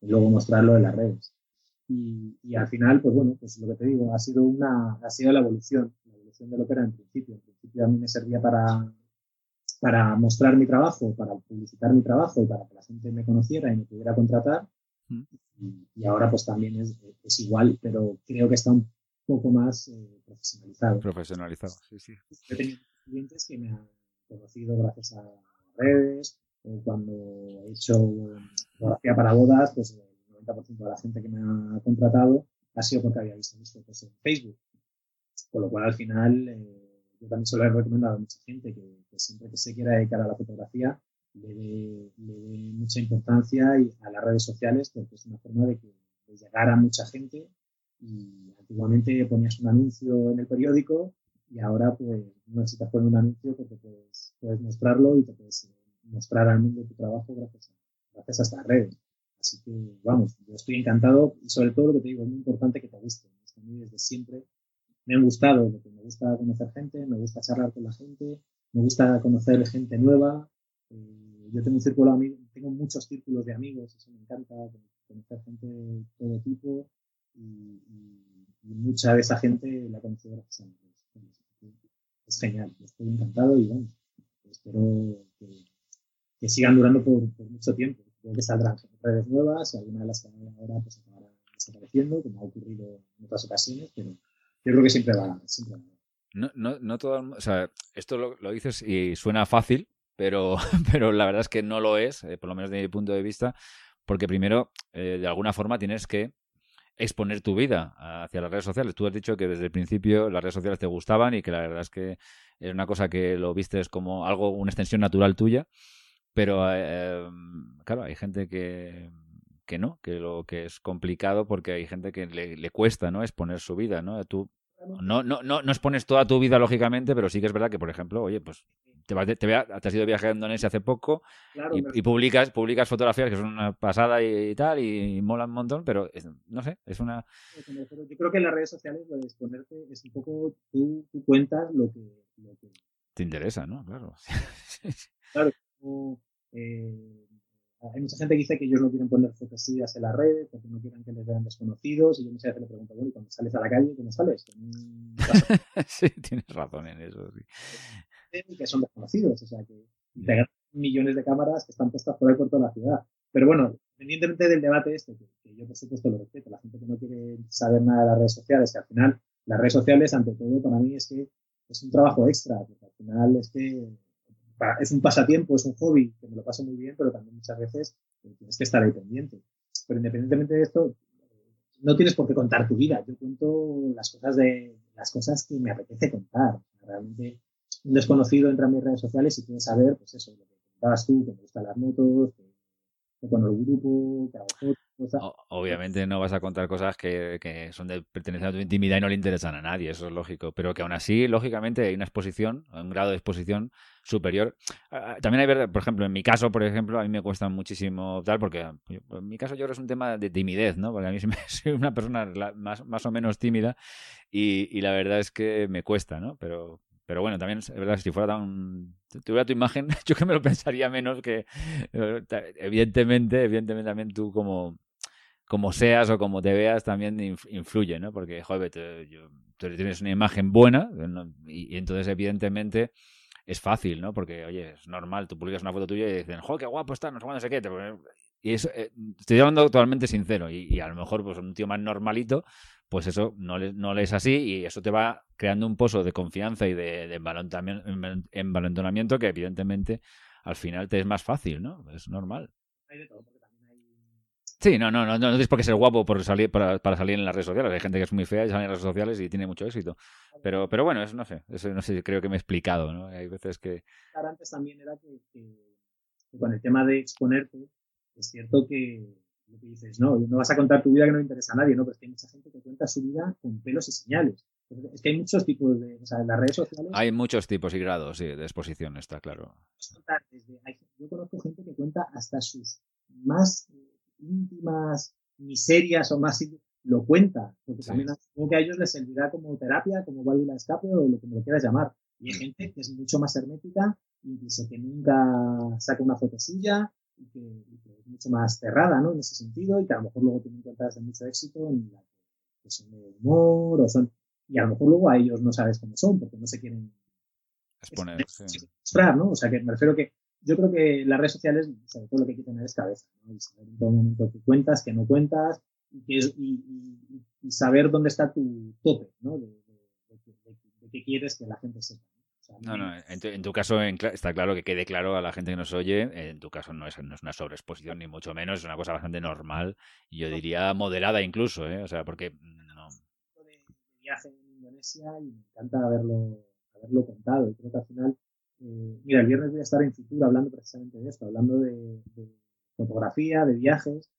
Speaker 2: en luego mostrarlo en las redes. Y, y, al final, pues bueno, pues lo que te digo, ha sido una, ha sido la evolución de lo que era en principio. En principio a mí me servía para, para mostrar mi trabajo, para publicitar mi trabajo, para que la gente me conociera y me pudiera contratar. Mm. Y, ahora pues también es, es, igual, pero creo que está un poco más eh, profesionalizado.
Speaker 1: Profesionalizado, sí, sí.
Speaker 2: He tenido clientes que me han conocido gracias a redes o cuando he hecho fotografía para bodas, pues el 90% de la gente que me ha contratado ha sido porque había visto mis fotos en Facebook. Con lo cual, al final, eh, yo también se lo he recomendado a mucha gente que, siempre que se quiera dedicar a la fotografía le dé, mucha importancia a las redes sociales porque es una forma de, que, llegar a mucha gente. Y antiguamente ponías un anuncio en el periódico y ahora pues no necesitas poner un anuncio porque puedes, puedes mostrarlo y te puedes mostrar al mundo tu trabajo gracias a, gracias a estas redes. Así que, vamos, yo estoy encantado y sobre todo lo que te digo, es muy importante que te guste. A mí desde siempre me han gustado, porque me gusta conocer gente, me gusta charlar con la gente, me gusta conocer gente nueva. Eh, yo tengo un círculo de amigos, tengo muchos círculos de amigos, eso me encanta, conocer gente de todo tipo y, mucha de esa gente la conozco gracias a mí. Es genial, estoy encantado y bueno, espero que, sigan durando por, mucho tiempo. Creo que saldrán redes nuevas y algunas de las que ahora pues acabarán desapareciendo, como ha ocurrido en otras ocasiones, pero yo creo que siempre va. Siempre
Speaker 1: No, no, no todo, o sea, esto lo, lo, dices y suena fácil, pero, pero la verdad es que no lo es, eh, por lo menos desde mi punto de vista, porque primero, eh, de alguna forma, tienes que exponer tu vida hacia las redes sociales. Tú has dicho que desde el principio las redes sociales te gustaban y que la verdad es que es una cosa que lo vistes como algo, una extensión natural tuya, pero eh, claro, hay gente que que no, que lo que es complicado porque hay gente que le, le cuesta, ¿no? Exponer su vida, ¿no? Tú no, no, no, no expones toda tu vida, lógicamente, pero sí que es verdad que, por ejemplo, oye, pues te, vas te, te has ido de viaje a Indonesia hace poco y, publicas, publicas fotografías que son una pasada y, tal, y, molan un montón, pero no sé, es una...
Speaker 2: Yo creo que en las redes sociales lo de exponerte es un poco, tú, tú cuentas lo que, lo que...
Speaker 1: Te interesa, ¿no? Claro.
Speaker 2: claro, eh, hay mucha gente que dice que ellos no quieren poner fotos suyas en la red porque no quieren que les vean desconocidos. Y yo muchas veces le pregunto, bueno, ¿y cuando sales a la calle, cómo sales?
Speaker 1: sí, tienes razón en eso. Sí.
Speaker 2: Que son desconocidos, o sea, que te millones de cámaras que están puestas por ahí por toda la ciudad. Pero bueno, independientemente del debate este, que, yo por supuesto lo respeto, la gente que no quiere saber nada de las redes sociales, que al final las redes sociales, ante todo, para mí es que es un trabajo extra, porque al final es que es un pasatiempo, es un hobby, que me lo paso muy bien, pero también muchas veces eh, tienes que estar ahí pendiente. Pero independientemente de esto, no tienes por qué contar tu vida. Yo cuento las cosas de las cosas que me apetece contar. Realmente un desconocido entra en mis redes sociales y quiere saber, pues eso, lo que contabas tú, que me gustan las motos, que, con el grupo, que hago fotos,
Speaker 1: Obviamente no vas a contar cosas que, son de pertenecer a tu intimidad y no le interesan a nadie, eso es lógico. Pero que aún así, lógicamente, hay una exposición, un grado de exposición superior. Ah, ah, también hay verdad, por ejemplo, en mi caso, por ejemplo, a mí me cuesta muchísimo tal, porque en mi caso yo creo que es un tema de timidez, ¿no? Porque a mí soy una persona más, más o menos tímida y, y la verdad es que me cuesta, ¿no? Pero, pero bueno, también es verdad, si fuera tan. tuviera tu imagen, yo que me lo pensaría menos que. Evidentemente, evidentemente también tú como, como seas o como te veas también influye, ¿no? Porque, joder, tú tienes una imagen buena y, entonces, evidentemente, es fácil, ¿no? Porque, oye, es normal, tú publicas una foto tuya y dicen, joder, qué guapo está, no sé cuándo sé qué. Y eh, estoy hablando totalmente sincero. Y, a lo mejor, pues un tío más normalito, pues eso no le, no le es así y eso te va creando un pozo de confianza y de, de envalentonamiento que evidentemente al final te es más fácil, ¿no? Es normal. Hay de todo, Sí, no, no, no, no, es porque ser guapo por salir, para, salir en las redes sociales. Hay gente que es muy fea y sale en las redes sociales y tiene mucho éxito. Pero, pero bueno, eso no sé, eso no sé, creo que me he explicado, ¿no? Hay veces que...
Speaker 2: Antes también era que, con el tema de exponerte, es cierto que lo que dices, no, no vas a contar tu vida que no interesa a nadie, ¿no? Pero es que hay mucha gente que cuenta su vida con pelos y señales. Es que hay muchos tipos de, o sea, en las redes sociales.
Speaker 1: Hay muchos tipos y grados sí, de exposición, está claro.
Speaker 2: yo conozco gente que cuenta hasta sus más íntimas miserias o más lo cuenta, porque también supongo que a ellos les servirá como terapia, como válvula de escape o lo que me lo quieras llamar. Y hay gente que es mucho más hermética, incluso que nunca saca una foto suya y que, es mucho más cerrada, ¿no? En ese sentido, y que a lo mejor luego tienen cuentas de mucho éxito en la que, son de humor o son, y a lo mejor luego a ellos no sabes cómo son, porque no se quieren
Speaker 1: exponer,
Speaker 2: mostrar, ¿no? O sea, que me refiero que yo creo que las redes sociales, sobre todo lo que hay que tener es cabeza, ¿no? Y saber en todo momento qué cuentas, qué no cuentas, y, y, saber dónde está tu tope, ¿no? De, qué quieres que la gente sepa.
Speaker 1: No, no, en tu, caso está claro que quede claro a la gente que nos oye, en tu caso no es, no es una sobreexposición ni mucho menos, es una cosa bastante normal y yo diría moderada incluso, ¿eh? O sea, porque... Mm, no.
Speaker 2: De viaje en Indonesia y me encanta haberlo, haberlo contado y creo que al final eh, mira, el viernes voy a estar en Fitur hablando precisamente de esto, hablando de, fotografía, de viajes.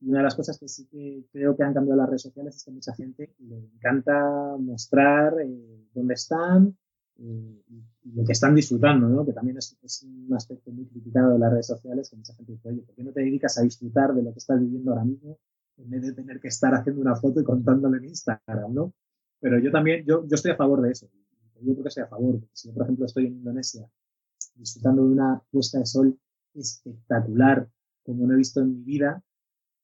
Speaker 2: Y una de las cosas que sí que creo que han cambiado las redes sociales es que mucha gente le encanta mostrar eh, dónde están eh, lo que están disfrutando, ¿no? Que también es, un aspecto muy criticado de las redes sociales, que mucha gente dice, oye, ¿por qué no te dedicas a disfrutar de lo que estás viviendo ahora mismo en vez de tener que estar haciendo una foto y contándole en Instagram, ¿no? Pero yo también, yo, yo estoy a favor de eso yo creo que estoy a favor. si yo, por ejemplo, estoy en Indonesia disfrutando de una puesta de sol espectacular como no he visto en mi vida,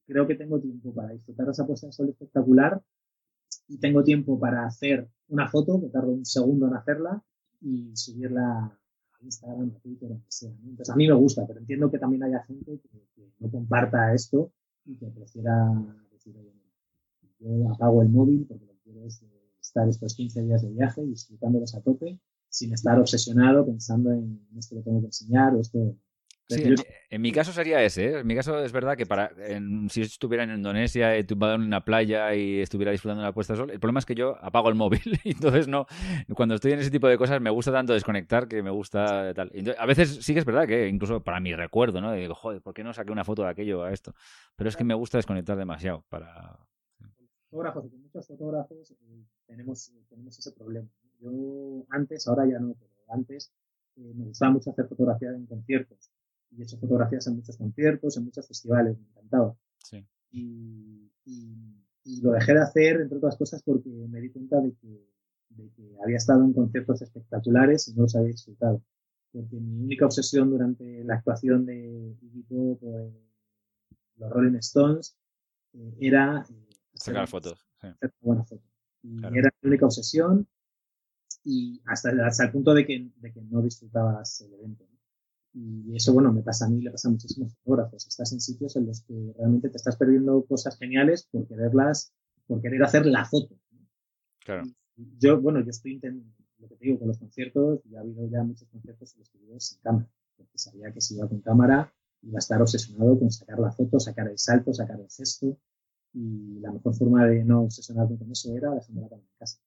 Speaker 2: creo que tengo tiempo para disfrutar de esa puesta de sol espectacular tengo tiempo para hacer una foto, que tardo un segundo en hacerla, y subirla a Instagram, a Twitter, lo que sea. Entonces, a mí me gusta, pero entiendo que también haya gente que, no comparta esto y que prefiera decir, yo apago el móvil porque lo que quiero es estar estos 15 días de viaje disfrutándolos a tope, sin estar obsesionado pensando en esto lo tengo que enseñar o esto.
Speaker 1: Sí, en, mi caso sería ese. ¿eh? En mi caso es verdad que para si estuviera en Indonesia, tumbado en una playa y estuviera disfrutando de la puesta de sol, el problema es que yo apago el móvil. Entonces no, cuando estoy en ese tipo de cosas me gusta tanto desconectar que me gusta tal. a veces sí que es verdad que incluso para mi recuerdo, ¿no? Digo, joder, ¿por qué no saqué una foto de aquello a esto? Pero es que me gusta desconectar demasiado para,
Speaker 2: fotógrafos y muchos fotógrafos eh, tenemos, tenemos ese problema. Yo antes, ahora ya no, pero antes eh, me gustaba mucho hacer fotografía en conciertos. Y he hecho fotografías en muchos conciertos, en muchos festivales, me encantaba. Sí. Y, y, lo dejé de hacer, entre otras cosas, porque me di cuenta de que, de que había estado en conciertos espectaculares y no los había disfrutado. Porque mi única obsesión durante la actuación de Iggy Pop o los Rolling Stones eh, era
Speaker 1: Sacar fotos.
Speaker 2: buena foto. Y era mi única obsesión y hasta, hasta el punto de que, de que no disfrutabas el evento. Y eso, bueno, me pasa a mí, le pasa a muchísimos fotógrafos. Estás en sitios en los que realmente te estás perdiendo cosas geniales por quererlas, por querer hacer la foto.
Speaker 1: Claro.
Speaker 2: yo, bueno, yo estoy intentando, lo que te digo, con los conciertos, ya ha habido ya muchos conciertos en los que vivo sin cámara, porque sabía que si iba con cámara iba a estar obsesionado con sacar la foto, sacar el salto, sacar el gesto, y la mejor forma de no obsesionarme con eso era dejando la cámara en casa.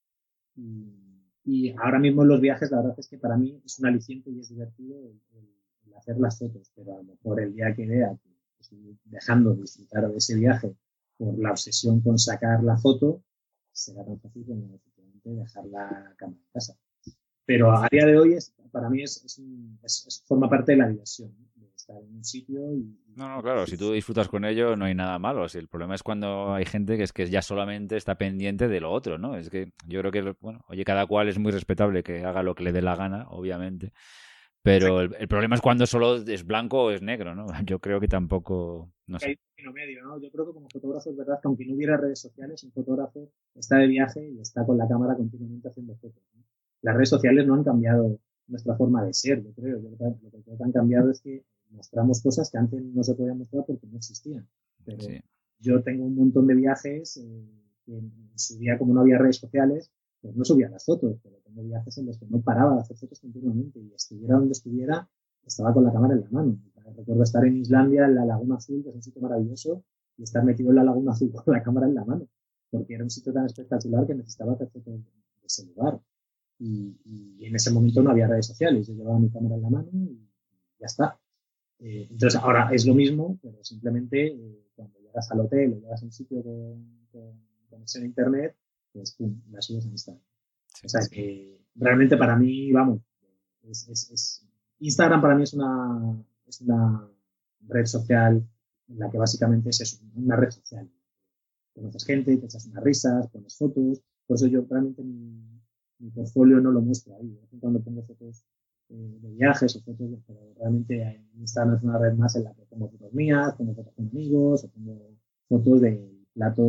Speaker 2: Y, ahora mismo en los viajes, la verdad es que para mí es un aliciente y es divertido el, hacer las fotos, pero a lo mejor el día que vea que estoy dejando de disfrutar de ese viaje por la obsesión con sacar la foto, será tan fácil como efectivamente dejar la cámara en casa. Pero a día de hoy, es, para mí es, es, forma parte de la diversión en un sitio y...
Speaker 1: No, no, claro, si tú disfrutas con ello no hay nada malo. El problema es cuando hay gente que es que ya solamente está pendiente de lo otro, ¿no? Es que yo creo que, bueno, oye, cada cual es muy respetable que haga lo que le dé la gana, obviamente. Pero el, problema es cuando solo es blanco o es negro, ¿no? Yo creo que tampoco. No sé.
Speaker 2: Hay medio, ¿no? Yo creo que como fotógrafo es verdad que aunque no hubiera redes sociales, un fotógrafo está de viaje y está con la cámara continuamente haciendo fotos. Las redes sociales no han cambiado nuestra forma de ser, yo creo. Yo creo que lo que han cambiado es que mostramos cosas que antes no se podían mostrar porque no existían. Pero yo tengo un montón de viajes eh, que en su día, como no había redes sociales, pues no subía las fotos, pero tengo viajes en los que no paraba de hacer fotos continuamente y estuviera donde estuviera, estaba con la cámara en la mano. Recuerdo estar en Islandia, en la Laguna Azul, que es un sitio maravilloso, y estar metido en la Laguna Azul con la cámara en la mano, porque era un sitio tan espectacular que necesitaba hacer fotos de ese lugar. Y, en ese momento no había redes sociales, yo llevaba mi cámara en la mano y ya está. Eh, entonces ahora es lo mismo, pero simplemente eh, cuando llegas al hotel o llegas a un sitio con, con conexión a internet, pues pum, la subes a Instagram. O sea, que realmente para mí, vamos, es, Instagram para mí es una, es una red social en la que básicamente es eso, una red social. Conoces gente, te echas unas risas, pones fotos. Por eso yo realmente mi, mi portfolio no lo muestro ahí. Cuando pongo fotos eh, de viajes o fotos, pero realmente Instagram es una red más en la que pongo fotos mías, pongo fotos con amigos, o pongo fotos del plato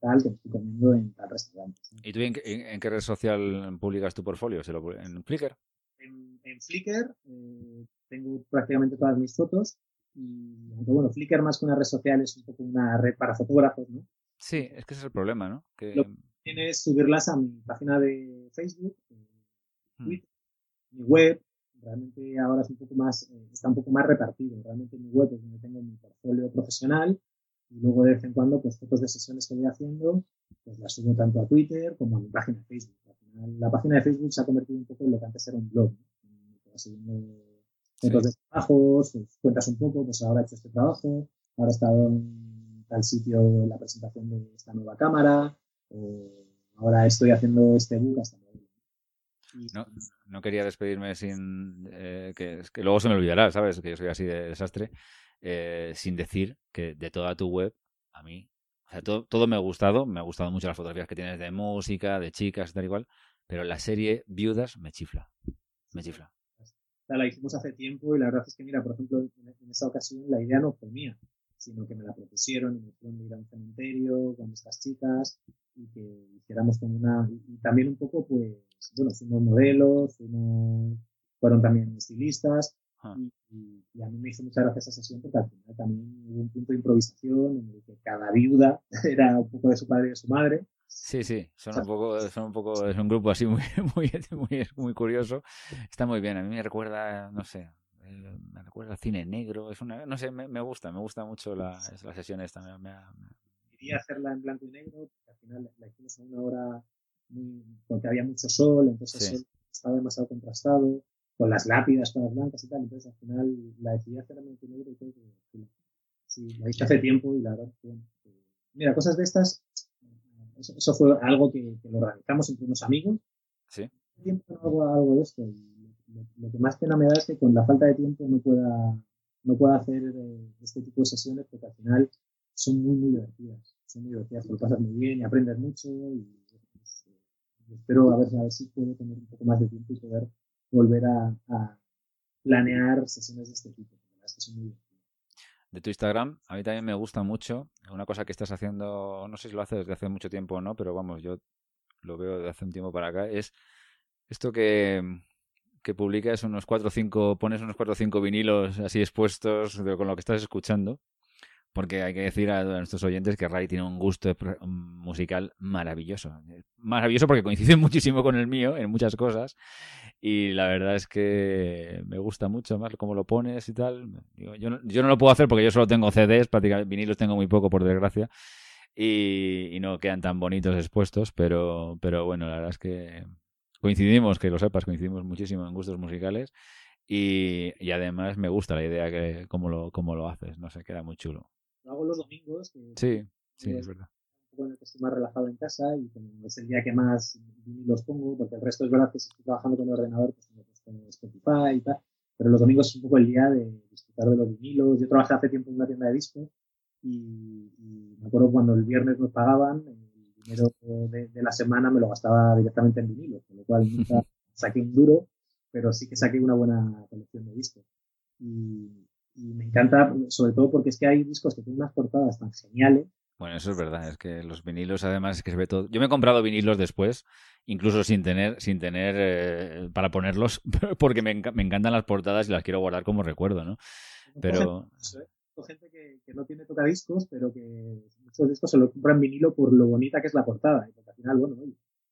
Speaker 2: tal que me estoy comiendo en tal restaurante.
Speaker 1: ¿Y tú en, qué red social publicas tu portfolio? ¿En Flickr?
Speaker 2: En, Flickr eh, tengo prácticamente todas mis fotos y aunque bueno, Flickr más que una red social es un poco una red para fotógrafos, ¿no?
Speaker 1: Sí, es que ese es el problema, ¿no? Que...
Speaker 2: Lo que tiene es subirlas a mi página de Facebook, hmm. Twitter, mi web. Realmente ahora es un poco más, eh, está un poco más repartido. Realmente mi web es donde tengo mi portfolio profesional y luego de vez en cuando, pues fotos de sesiones que voy haciendo, pues las subo tanto a Twitter como a mi página de Facebook. Al final, la página de Facebook se ha convertido un poco en lo que antes era un blog. ¿no? subiendo fotos de trabajos, pues, cuentas un poco, pues ahora he hecho este trabajo, ahora he estado en tal sitio en la presentación de esta nueva cámara, o ahora estoy haciendo este book hasta
Speaker 1: no, no quería despedirme sin eh, que, que luego se me olvidará, ¿sabes? Que yo soy así de desastre. Eh, sin decir que de toda tu web, a mí, o sea, todo, todo me ha gustado, me ha gustado mucho las fotografías que tienes de música, de chicas y tal igual, pero la serie Viudas me chifla, me chifla.
Speaker 2: La hicimos hace tiempo y la verdad es que, mira, por ejemplo, en, esa ocasión la idea no fue mía, sino que me la propusieron y me hicieron ir a un cementerio con estas chicas y que hiciéramos como una, y, también un poco, pues, bueno, fuimos modelos, fuimos, fueron también estilistas y, a mí me hizo mucha gracia esa sesión porque al final también hubo un punto de improvisación en el que cada viuda era un poco de su padre y de su madre.
Speaker 1: Sí, sí, son un poco, son un poco, es un grupo así muy, muy, muy, muy curioso. Está muy bien, a mí me recuerda, no sé, me recuerda al cine negro, es una, no sé, me, me gusta, me gusta mucho la, la sesión esta. Me,
Speaker 2: Quería hacerla en blanco y negro, porque al final la hicimos a una hora muy, porque había mucho sol, entonces estaba demasiado contrastado con las lápidas todas blancas y tal. Entonces al final la decidí hacer a blanco y negro y todo. Sí, la hice hace tiempo y la verdad, bueno, eh, mira, cosas de estas, eso, fue algo que, lo organizamos entre unos amigos.
Speaker 1: Sí.
Speaker 2: tiempo hago algo de esto y lo, que más pena me da es que con la falta de tiempo no pueda, no pueda hacer eh, este tipo de sesiones porque al final son muy, muy divertidas. Son muy divertidas, te lo pasas muy bien y aprendes mucho y, pues, eh, espero a ver, a ver si puedo tener un poco más de tiempo y poder volver a, planear sesiones de este tipo.
Speaker 1: de tu Instagram, a mí también me gusta mucho. Una cosa que estás haciendo, no sé si lo haces desde hace mucho tiempo o no, pero vamos, yo lo veo desde hace un tiempo para acá, es esto que, que publicas unos 4 o 5, pones unos 4 o 5 vinilos así expuestos con lo que estás escuchando porque hay que decir a nuestros oyentes que Ray tiene un gusto musical maravilloso. Maravilloso porque coincide muchísimo con el mío en muchas cosas. Y la verdad es que me gusta mucho más cómo lo pones y tal. yo, no, yo no lo puedo hacer porque yo solo tengo CDs, prácticamente vinilos tengo muy poco, por desgracia. Y, no quedan tan bonitos expuestos, pero, pero bueno, la verdad es que coincidimos, que lo sepas, coincidimos muchísimo en gustos musicales. Y, y además me gusta la idea que cómo lo, cómo lo haces, no sé, queda muy chulo
Speaker 2: lo hago los domingos.
Speaker 1: sí, sí, es verdad.
Speaker 2: Un poco en el que estoy más relajado en casa y como es el día que más los pongo, porque el resto es verdad que si estoy trabajando con el ordenador, pues tengo puesto Spotify y tal. Pero los domingos es un poco el día de disfrutar de los vinilos. Yo trabajé hace tiempo en una tienda de discos y, me acuerdo cuando el viernes nos pagaban, el dinero de, de, la semana me lo gastaba directamente en vinilos, con lo cual nunca saqué un duro, pero sí que saqué una buena colección de discos. Y, y me encanta, sobre todo porque es que hay discos que tienen unas portadas tan geniales
Speaker 1: Bueno, eso es verdad, es que los vinilos además es que se ve todo. Yo me he comprado vinilos después, incluso sin tener, sin tener eh, para ponerlos, porque me, me, encantan las portadas y las quiero guardar como recuerdo, ¿no? Pero.
Speaker 2: Gente que, que, no tiene tocadiscos, pero que muchos discos se lo compran vinilo por lo bonita que es la portada. Y porque al final, bueno,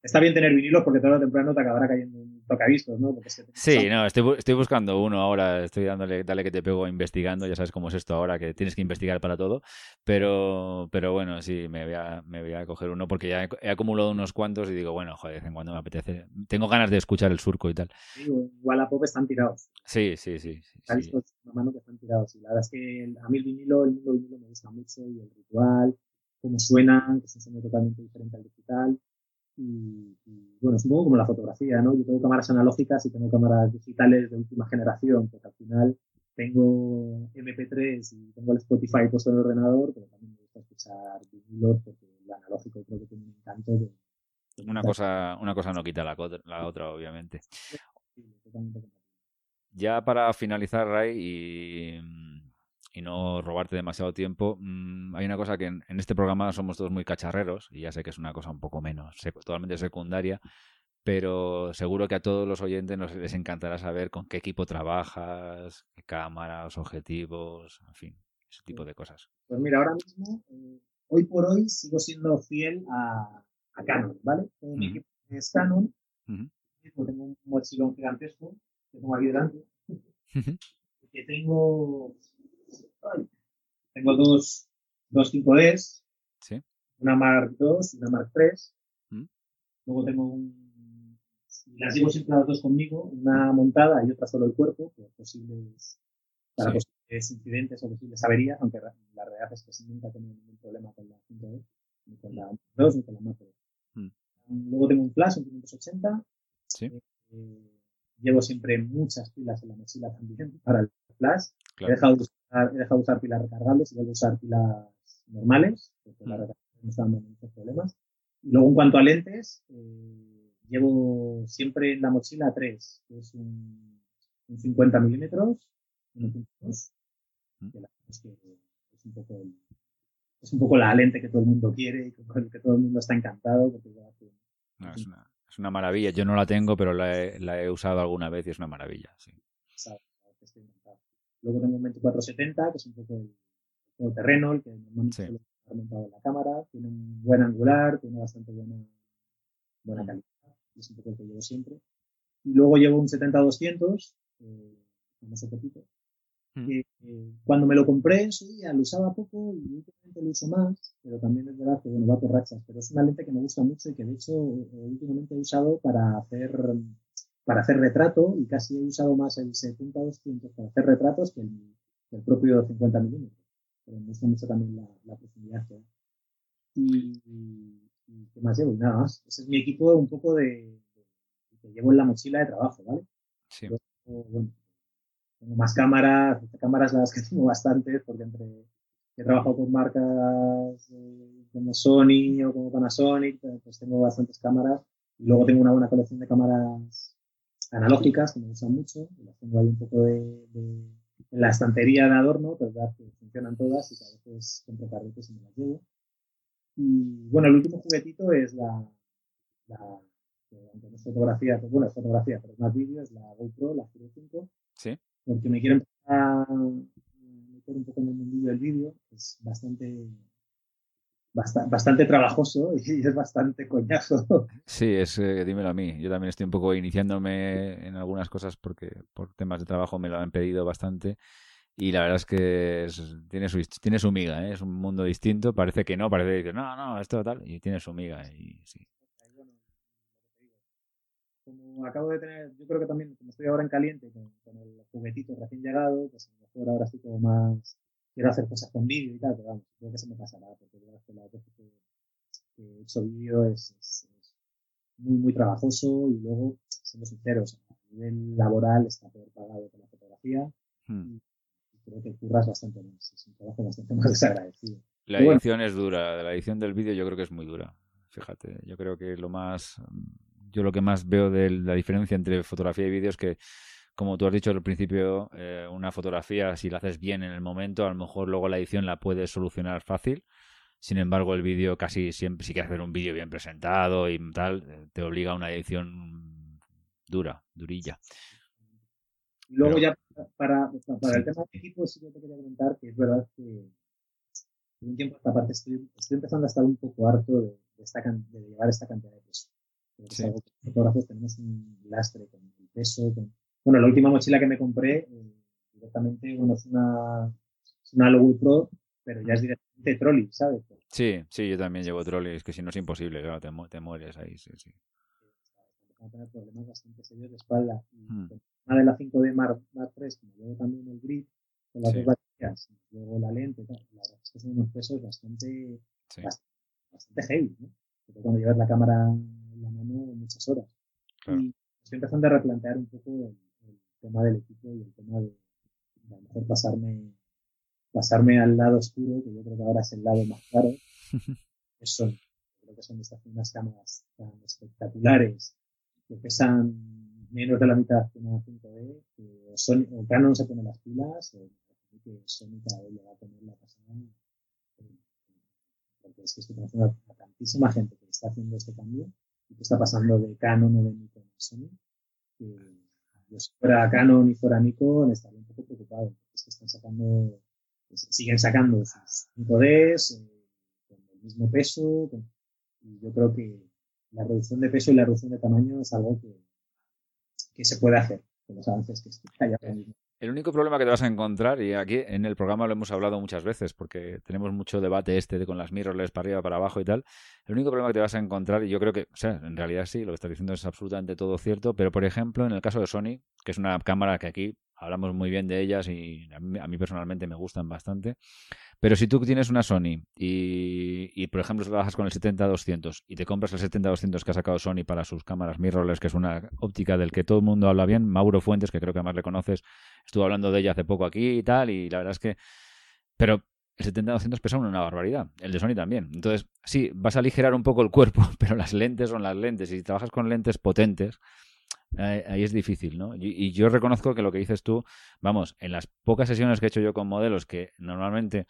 Speaker 2: está bien tener vinilos porque tarde o temprano te acabará cayendo un tocaviscos, ¿no?
Speaker 1: sí, no, estoy, estoy, buscando uno ahora, estoy dándole, dale que te pego investigando, ya sabes cómo es esto ahora, que tienes que investigar para todo, pero, pero bueno, sí, me voy, a, me voy a coger uno porque ya he, acumulado unos cuantos y digo, bueno, joder, en cuando me apetece, tengo ganas de escuchar el surco y tal.
Speaker 2: Sí, igual a pop están tirados.
Speaker 1: Sí, sí, sí. sí,
Speaker 2: sí. mano que están tirados y la verdad es que a mí el vinilo, el mundo vinilo me gusta mucho y el ritual, cómo suenan, que es un sonido totalmente diferente al digital y, bueno, es un poco como la fotografía, ¿no? Yo tengo cámaras analógicas y tengo cámaras digitales de última generación, porque al final tengo MP3 y tengo el Spotify puesto en el ordenador, pero también me gusta escuchar vinilos porque el analógico creo que tiene un encanto de,
Speaker 1: una cosa, una cosa no quita la, la otra, obviamente. Ya para finalizar, Ray, y y no robarte demasiado tiempo, mm, hay una cosa que en, este programa somos todos muy cacharreros, y ya sé que es una cosa un poco menos, totalmente secundaria, pero seguro que a todos los oyentes nos, les encantará saber con qué equipo trabajas, qué cámaras, objetivos, en fin, ese tipo de cosas.
Speaker 2: Pues mira, ahora mismo, eh, hoy por hoy, sigo siendo fiel a, Canon, ¿vale? Mi equipo es Canon, tengo un mochilón gigantesco que tengo aquí delante, que tengo tengo dos, dos 5Ds, una Mark II y una Mark III. Mm. Luego tengo un, las llevo siempre las dos conmigo, una montada y otra solo el cuerpo, por posibles, para posibles incidentes o posibles averías, aunque la realidad es que nunca he tenido ningún problema con la 5D, ni con la 2 ni con la Mark II. Mm. Luego tengo un flash, un 580. Eh, llevo siempre muchas pilas en la mochila también para He, dejado de usar, he, dejado de usar, pilas recargables y vuelvo a usar pilas normales, porque la mm. me está dando muchos problemas. Y luego, en cuanto a lentes, eh, llevo siempre en la mochila tres, que es un, un 50 milímetros, 1.2, mm. que es, que es un poco es un poco la lente que todo el mundo quiere y con el que todo el mundo está encantado porque ya
Speaker 1: no, es, una, es, una, maravilla. Yo no la tengo, pero la he, la he usado alguna vez y es una maravilla. Sí.
Speaker 2: Luego tengo un 2470, que es un poco el, terreno, el que normalmente sí. estar montado en la cámara. Tiene un buen angular, tiene bastante buena, buena calidad. Es un poco el que llevo siempre. Y luego llevo un 70-200, eh, famoso poquito. Mm. Que, eh, cuando me lo compré en su día lo usaba poco y últimamente lo uso más, pero también es verdad que bueno, va por rachas. Pero es una lente que me gusta mucho y que de hecho eh, últimamente he usado para hacer para hacer retrato y casi he usado más el 70-200 para hacer retratos que el, propio 50 milímetros. Pero me gusta mucho también la, la profundidad que Y, y, ¿qué más llevo? nada más. Ese es mi equipo un poco de, que llevo en la mochila de trabajo, ¿vale?
Speaker 1: Sí.
Speaker 2: bueno, tengo más cámaras, cámaras las que tengo bastantes, porque entre he trabajado con marcas eh, como Sony o como Panasonic, pues tengo bastantes cámaras. Y luego tengo una buena colección de cámaras analógicas que me gustan mucho, las tengo ahí un poco de, en la estantería de adorno, pues verdad que funcionan todas y que a veces compro carritos y me las llevo. Y bueno, el último juguetito es la, la aunque no es fotografía, pues bueno, es fotografía, pero es más vídeo, es la GoPro, la Hero 5.
Speaker 1: Sí.
Speaker 2: Porque me quiero empezar a meter un poco en el mundillo del vídeo, es bastante bastante, trabajoso y es bastante coñazo.
Speaker 1: Sí, es, eh, dímelo a mí. Yo también estoy un poco iniciándome en algunas cosas porque por temas de trabajo me lo han pedido bastante. Y la verdad es que tiene, su, tiene su miga, ¿eh? es un mundo distinto. Parece que no, parece que no, no, esto tal. Y tiene su miga. Y sí.
Speaker 2: Como acabo de tener, yo creo que también, como estoy ahora en caliente con, el juguetito recién llegado, pues a lo mejor ahora estoy como más quiero hacer cosas con vídeo y tal, pero vamos, creo que se me pasará, porque la que la que, he hecho vídeo es, es, muy, muy trabajoso y luego, siendo sinceros, a nivel laboral está peor pagado que la fotografía hmm. y creo que curras bastante más, es un trabajo bastante más desagradecido.
Speaker 1: La edición es dura, la edición del vídeo yo creo que es muy dura, fíjate, yo creo que lo más, yo lo que más veo de la diferencia entre fotografía y vídeo es que como tú has dicho al principio, eh, una fotografía, si la haces bien en el momento, a lo mejor luego la edición la puedes solucionar fácil. Sin embargo, el vídeo casi siempre, si quieres hacer un vídeo bien presentado y tal, eh, te obliga a una edición dura, durilla.
Speaker 2: Luego ya para, para el tema de equipo sí que te quería comentar que es verdad que en un tiempo esta parte estoy, estoy empezando a estar un poco harto de, esta, de llevar esta cantidad de peso. Sí. Algo que los fotógrafos tenemos un lastre con el peso. Con... Bueno, la última mochila que me compré eh, directamente, bueno, es una, es una Lowy Pro, pero ya es directamente trolley, ¿sabes?
Speaker 1: Sí, sí, yo también llevo trolley, es que si no es imposible, claro, te, te mueres ahí, sí, sí.
Speaker 2: Van a tener problemas bastante serios de espalda. Y hmm. una de la 5D Mark, Mark 3, como luego también el grip, con las sí. dos baterías, y luego la lente, la verdad es que son unos pesos bastante, sí. bastante, heavy, ¿no? Porque cuando llevas la cámara en la mano muchas horas. Claro. Y estoy empezando a replantear un poco el, tema del equipo y el tema de, de a lo mejor pasarme pasarme al lado oscuro, que yo creo que ahora es el lado más claro, que son, creo que son estas unas cámaras tan espectaculares, que pesan menos de la mitad que una 5D, que Sony, o Canon se pone las pilas, o que Sony cada vez le va a poner la pasada, porque es que estoy conociendo a, tantísima gente que está haciendo este cambio, y que está pasando de Canon o de Nikon a Sony, que si fuera Canon y fuera Nikon estaría un poco preocupado, es que están sacando siguen sacando sus 5Ds eh, con el mismo peso. Y yo creo que la reducción de peso y la reducción de tamaño es algo que, que se puede hacer con los avances que hay ahora mismo.
Speaker 1: El único problema que te vas a encontrar, y aquí en el programa lo hemos hablado muchas veces, porque tenemos mucho debate este de con las mirrorless para arriba, para abajo y tal, el único problema que te vas a encontrar, y yo creo que, o sea, en realidad sí, lo que estás diciendo es absolutamente todo cierto, pero por ejemplo, en el caso de Sony, que es una cámara que aquí hablamos muy bien de ellas y a mí, personalmente me gustan bastante. Pero si tú tienes una Sony y, por ejemplo trabajas con el 70-200 y te compras el 70-200 que ha sacado Sony para sus cámaras mirrorless, que es una óptica del que todo el mundo habla bien, Mauro Fuentes, que creo que más le conoces, estuvo hablando de ella hace poco aquí y tal, y la verdad es que... Pero el 70-200 pesa una barbaridad, el de Sony también. Entonces, sí, vas a aligerar un poco el cuerpo, pero las lentes son las lentes. Y si trabajas con lentes potentes, ahí es difícil, ¿no? Y, yo reconozco que lo que dices tú, vamos, en las pocas sesiones que he hecho yo con modelos, que normalmente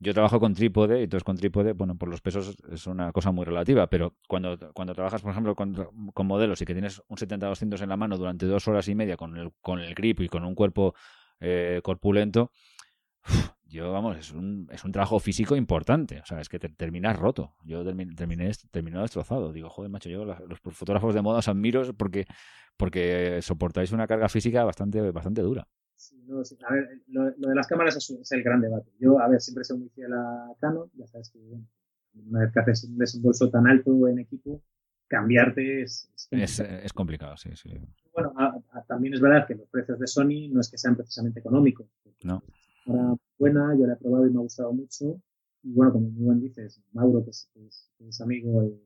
Speaker 1: yo trabajo con trípode, y entonces con trípode, bueno, por los pesos es una cosa muy relativa, pero cuando, cuando trabajas, por ejemplo, con, modelos y que tienes un 70-200 en la mano durante dos horas y media con el, con el grip y con un cuerpo eh, corpulento, yo, vamos, es un, es un trabajo físico importante. O sea, es que te, terminas roto. Yo terminé, terminé, terminé destrozado. Digo, joder, macho, yo los fotógrafos de moda os admiro porque, porque soportáis una carga física bastante, bastante dura.
Speaker 2: Sí, no, sí. A ver, lo, lo, de las cámaras es, es, el gran debate. Yo, a ver, siempre soy muy fiel a Canon. Ya sabes que, bueno, una vez que haces un desembolso tan alto en equipo, cambiarte es,
Speaker 1: es, es complicado, sí, sí.
Speaker 2: Bueno, a, a, también es verdad que los precios de Sony no es que sean precisamente económicos.
Speaker 1: No
Speaker 2: cámara buena, yo la he probado y me ha gustado mucho. Y bueno, como muy bien dices, Mauro, que es, que es, que es amigo, eh,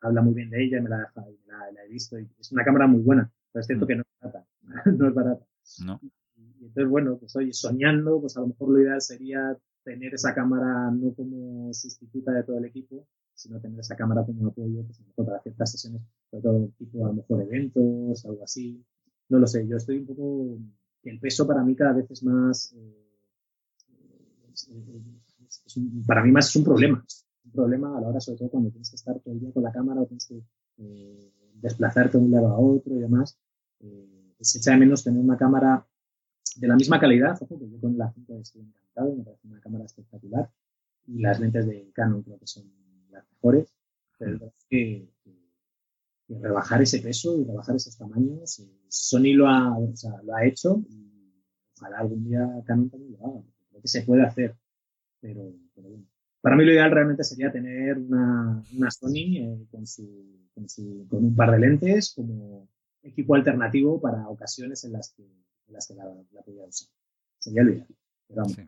Speaker 2: habla muy bien de ella y me la, la, la, he visto. Y es una cámara muy buena, pero es cierto mm. que no es barata. no es barata.
Speaker 1: No.
Speaker 2: Y, y, entonces, bueno, pues oye, soñando, pues a lo mejor lo ideal sería tener esa cámara no como sustituta de todo el equipo, sino tener esa cámara como apoyo, pues a lo mejor para ciertas sesiones, sobre todo tipo a lo mejor eventos, algo así. No lo sé, yo estoy un poco, el peso para mí cada vez es más, eh, es, es un, para mí más es un problema. Un problema a la hora, sobre todo cuando tienes que estar todo el día con la cámara o tienes que eh, desplazarte de un lado a otro y demás. Eh, se echa de menos tener una cámara de la misma calidad. Ojo, que yo con la 5 estoy encantado, me parece una cámara espectacular. Y las lentes de Canon creo que son las mejores. Pero es que, que, que, rebajar ese peso y rebajar esos tamaños, eh, Sony lo ha, o sea, lo ha hecho y ojalá algún día Canon también lo haga que se puede hacer. Pero, pero bueno. Para mí lo ideal realmente sería tener una, una Sony eh, con, su, con, su, con, un par de lentes como equipo alternativo para ocasiones en las que, en las que la, la podía usar. Sería lo ideal. Pero vamos, sí.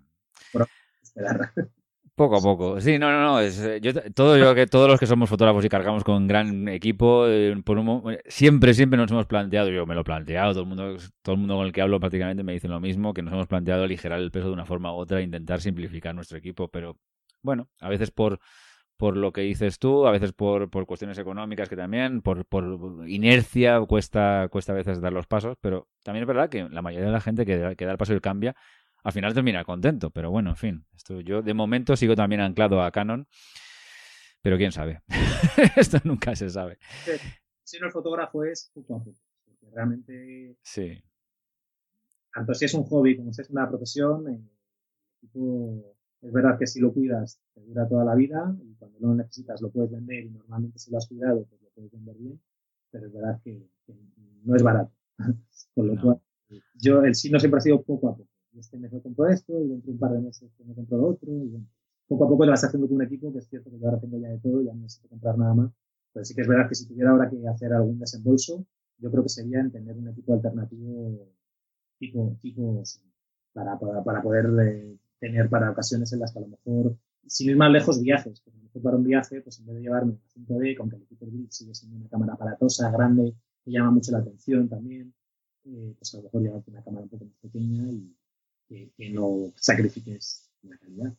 Speaker 2: por.
Speaker 1: Poco a poco. Sí, no, no, no. Es, eh, yo, todo yo que todos los que somos fotógrafos y cargamos con gran equipo, eh, por un, siempre, siempre nos hemos planteado, yo me lo he planteado, todo el mundo, todo el mundo con el que hablo prácticamente me dice lo mismo, que nos hemos planteado aligerar el peso de una forma u otra e intentar simplificar nuestro equipo, pero bueno, a veces por por lo que dices tú, a veces por, por cuestiones económicas que también, por, por inercia cuesta, cuesta a veces dar los pasos, pero también es verdad que la mayoría de la gente que, que da el paso y cambia al final termina contento, pero bueno, en fin, esto yo de momento sigo también anclado a Canon, pero quién sabe, esto nunca se sabe.
Speaker 2: Si no el fotógrafo es poco a poco, porque realmente,
Speaker 1: sí.
Speaker 2: tanto si es un hobby como si es una profesión, eh, es verdad que si lo cuidas te dura toda la vida y cuando no lo necesitas lo puedes vender y normalmente si lo has cuidado pues lo puedes vender bien, pero es verdad que, no es barato. Con lo cual, yo el no siempre ha sido poco a poco. Este mes me compro esto y dentro de un par de meses me compro otro y bueno, poco a poco lo vas haciendo con un equipo que es cierto que yo ahora tengo ya de todo, ya no necesito comprar nada más. Pero sí que es verdad que si tuviera ahora que hacer algún desembolso, yo creo que sería en tener un equipo alternativo tipo, tipo para, para, para poder eh, tener para ocasiones en las que a lo mejor, sin ir más lejos, viajes. Porque a lo mejor para un viaje, pues en vez de llevarme una 5D, con que el equipo sigue siendo una cámara aparatosa, grande, que llama mucho la atención también, eh, pues a lo mejor llevarte una cámara un poco más pequeña y que, no sacrifiques la calidad.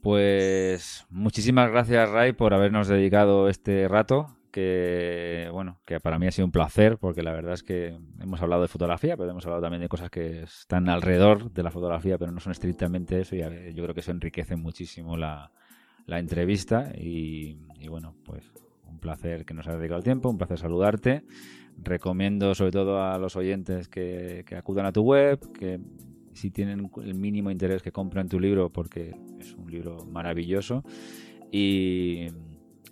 Speaker 1: Pues muchísimas gracias, Ray, por habernos dedicado este rato que bueno, que para mí ha sido un placer porque la verdad es que hemos hablado de fotografía, pero hemos hablado también de cosas que están alrededor de la fotografía, pero no son estrictamente eso y yo creo que eso enriquece muchísimo la, entrevista y, bueno, pues un placer que nos hayas dedicado el tiempo, un placer saludarte. Recomiendo sobre todo a los oyentes que, que acudan a tu web, que si tienen el mínimo interés que compren tu libro porque es un libro maravilloso y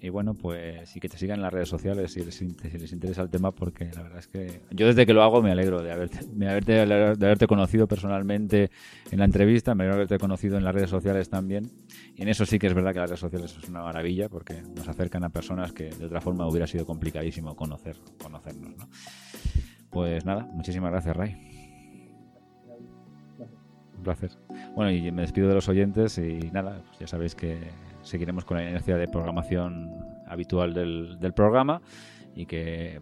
Speaker 1: y bueno, pues sí que te sigan en las redes sociales si les, les, interesa el tema, porque la verdad es que yo desde que lo hago me alegro de haberte, de haberte, conocido personalmente en la entrevista, me alegro de haberte conocido en las redes sociales también. Y en eso sí que es verdad que las redes sociales es una maravilla, porque nos acercan a personas que de otra forma hubiera sido complicadísimo conocer, conocernos. ¿no? Pues nada, muchísimas gracias, Ray. Un placer. Bueno, y me despido de los oyentes y nada, pues ya sabéis que seguiremos con la inercia de programación habitual del, del programa y que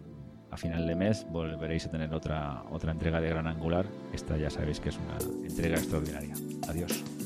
Speaker 1: a final de mes volveréis a tener otra, otra entrega de Gran Angular. Esta ya sabéis que es una entrega extraordinaria. Adiós.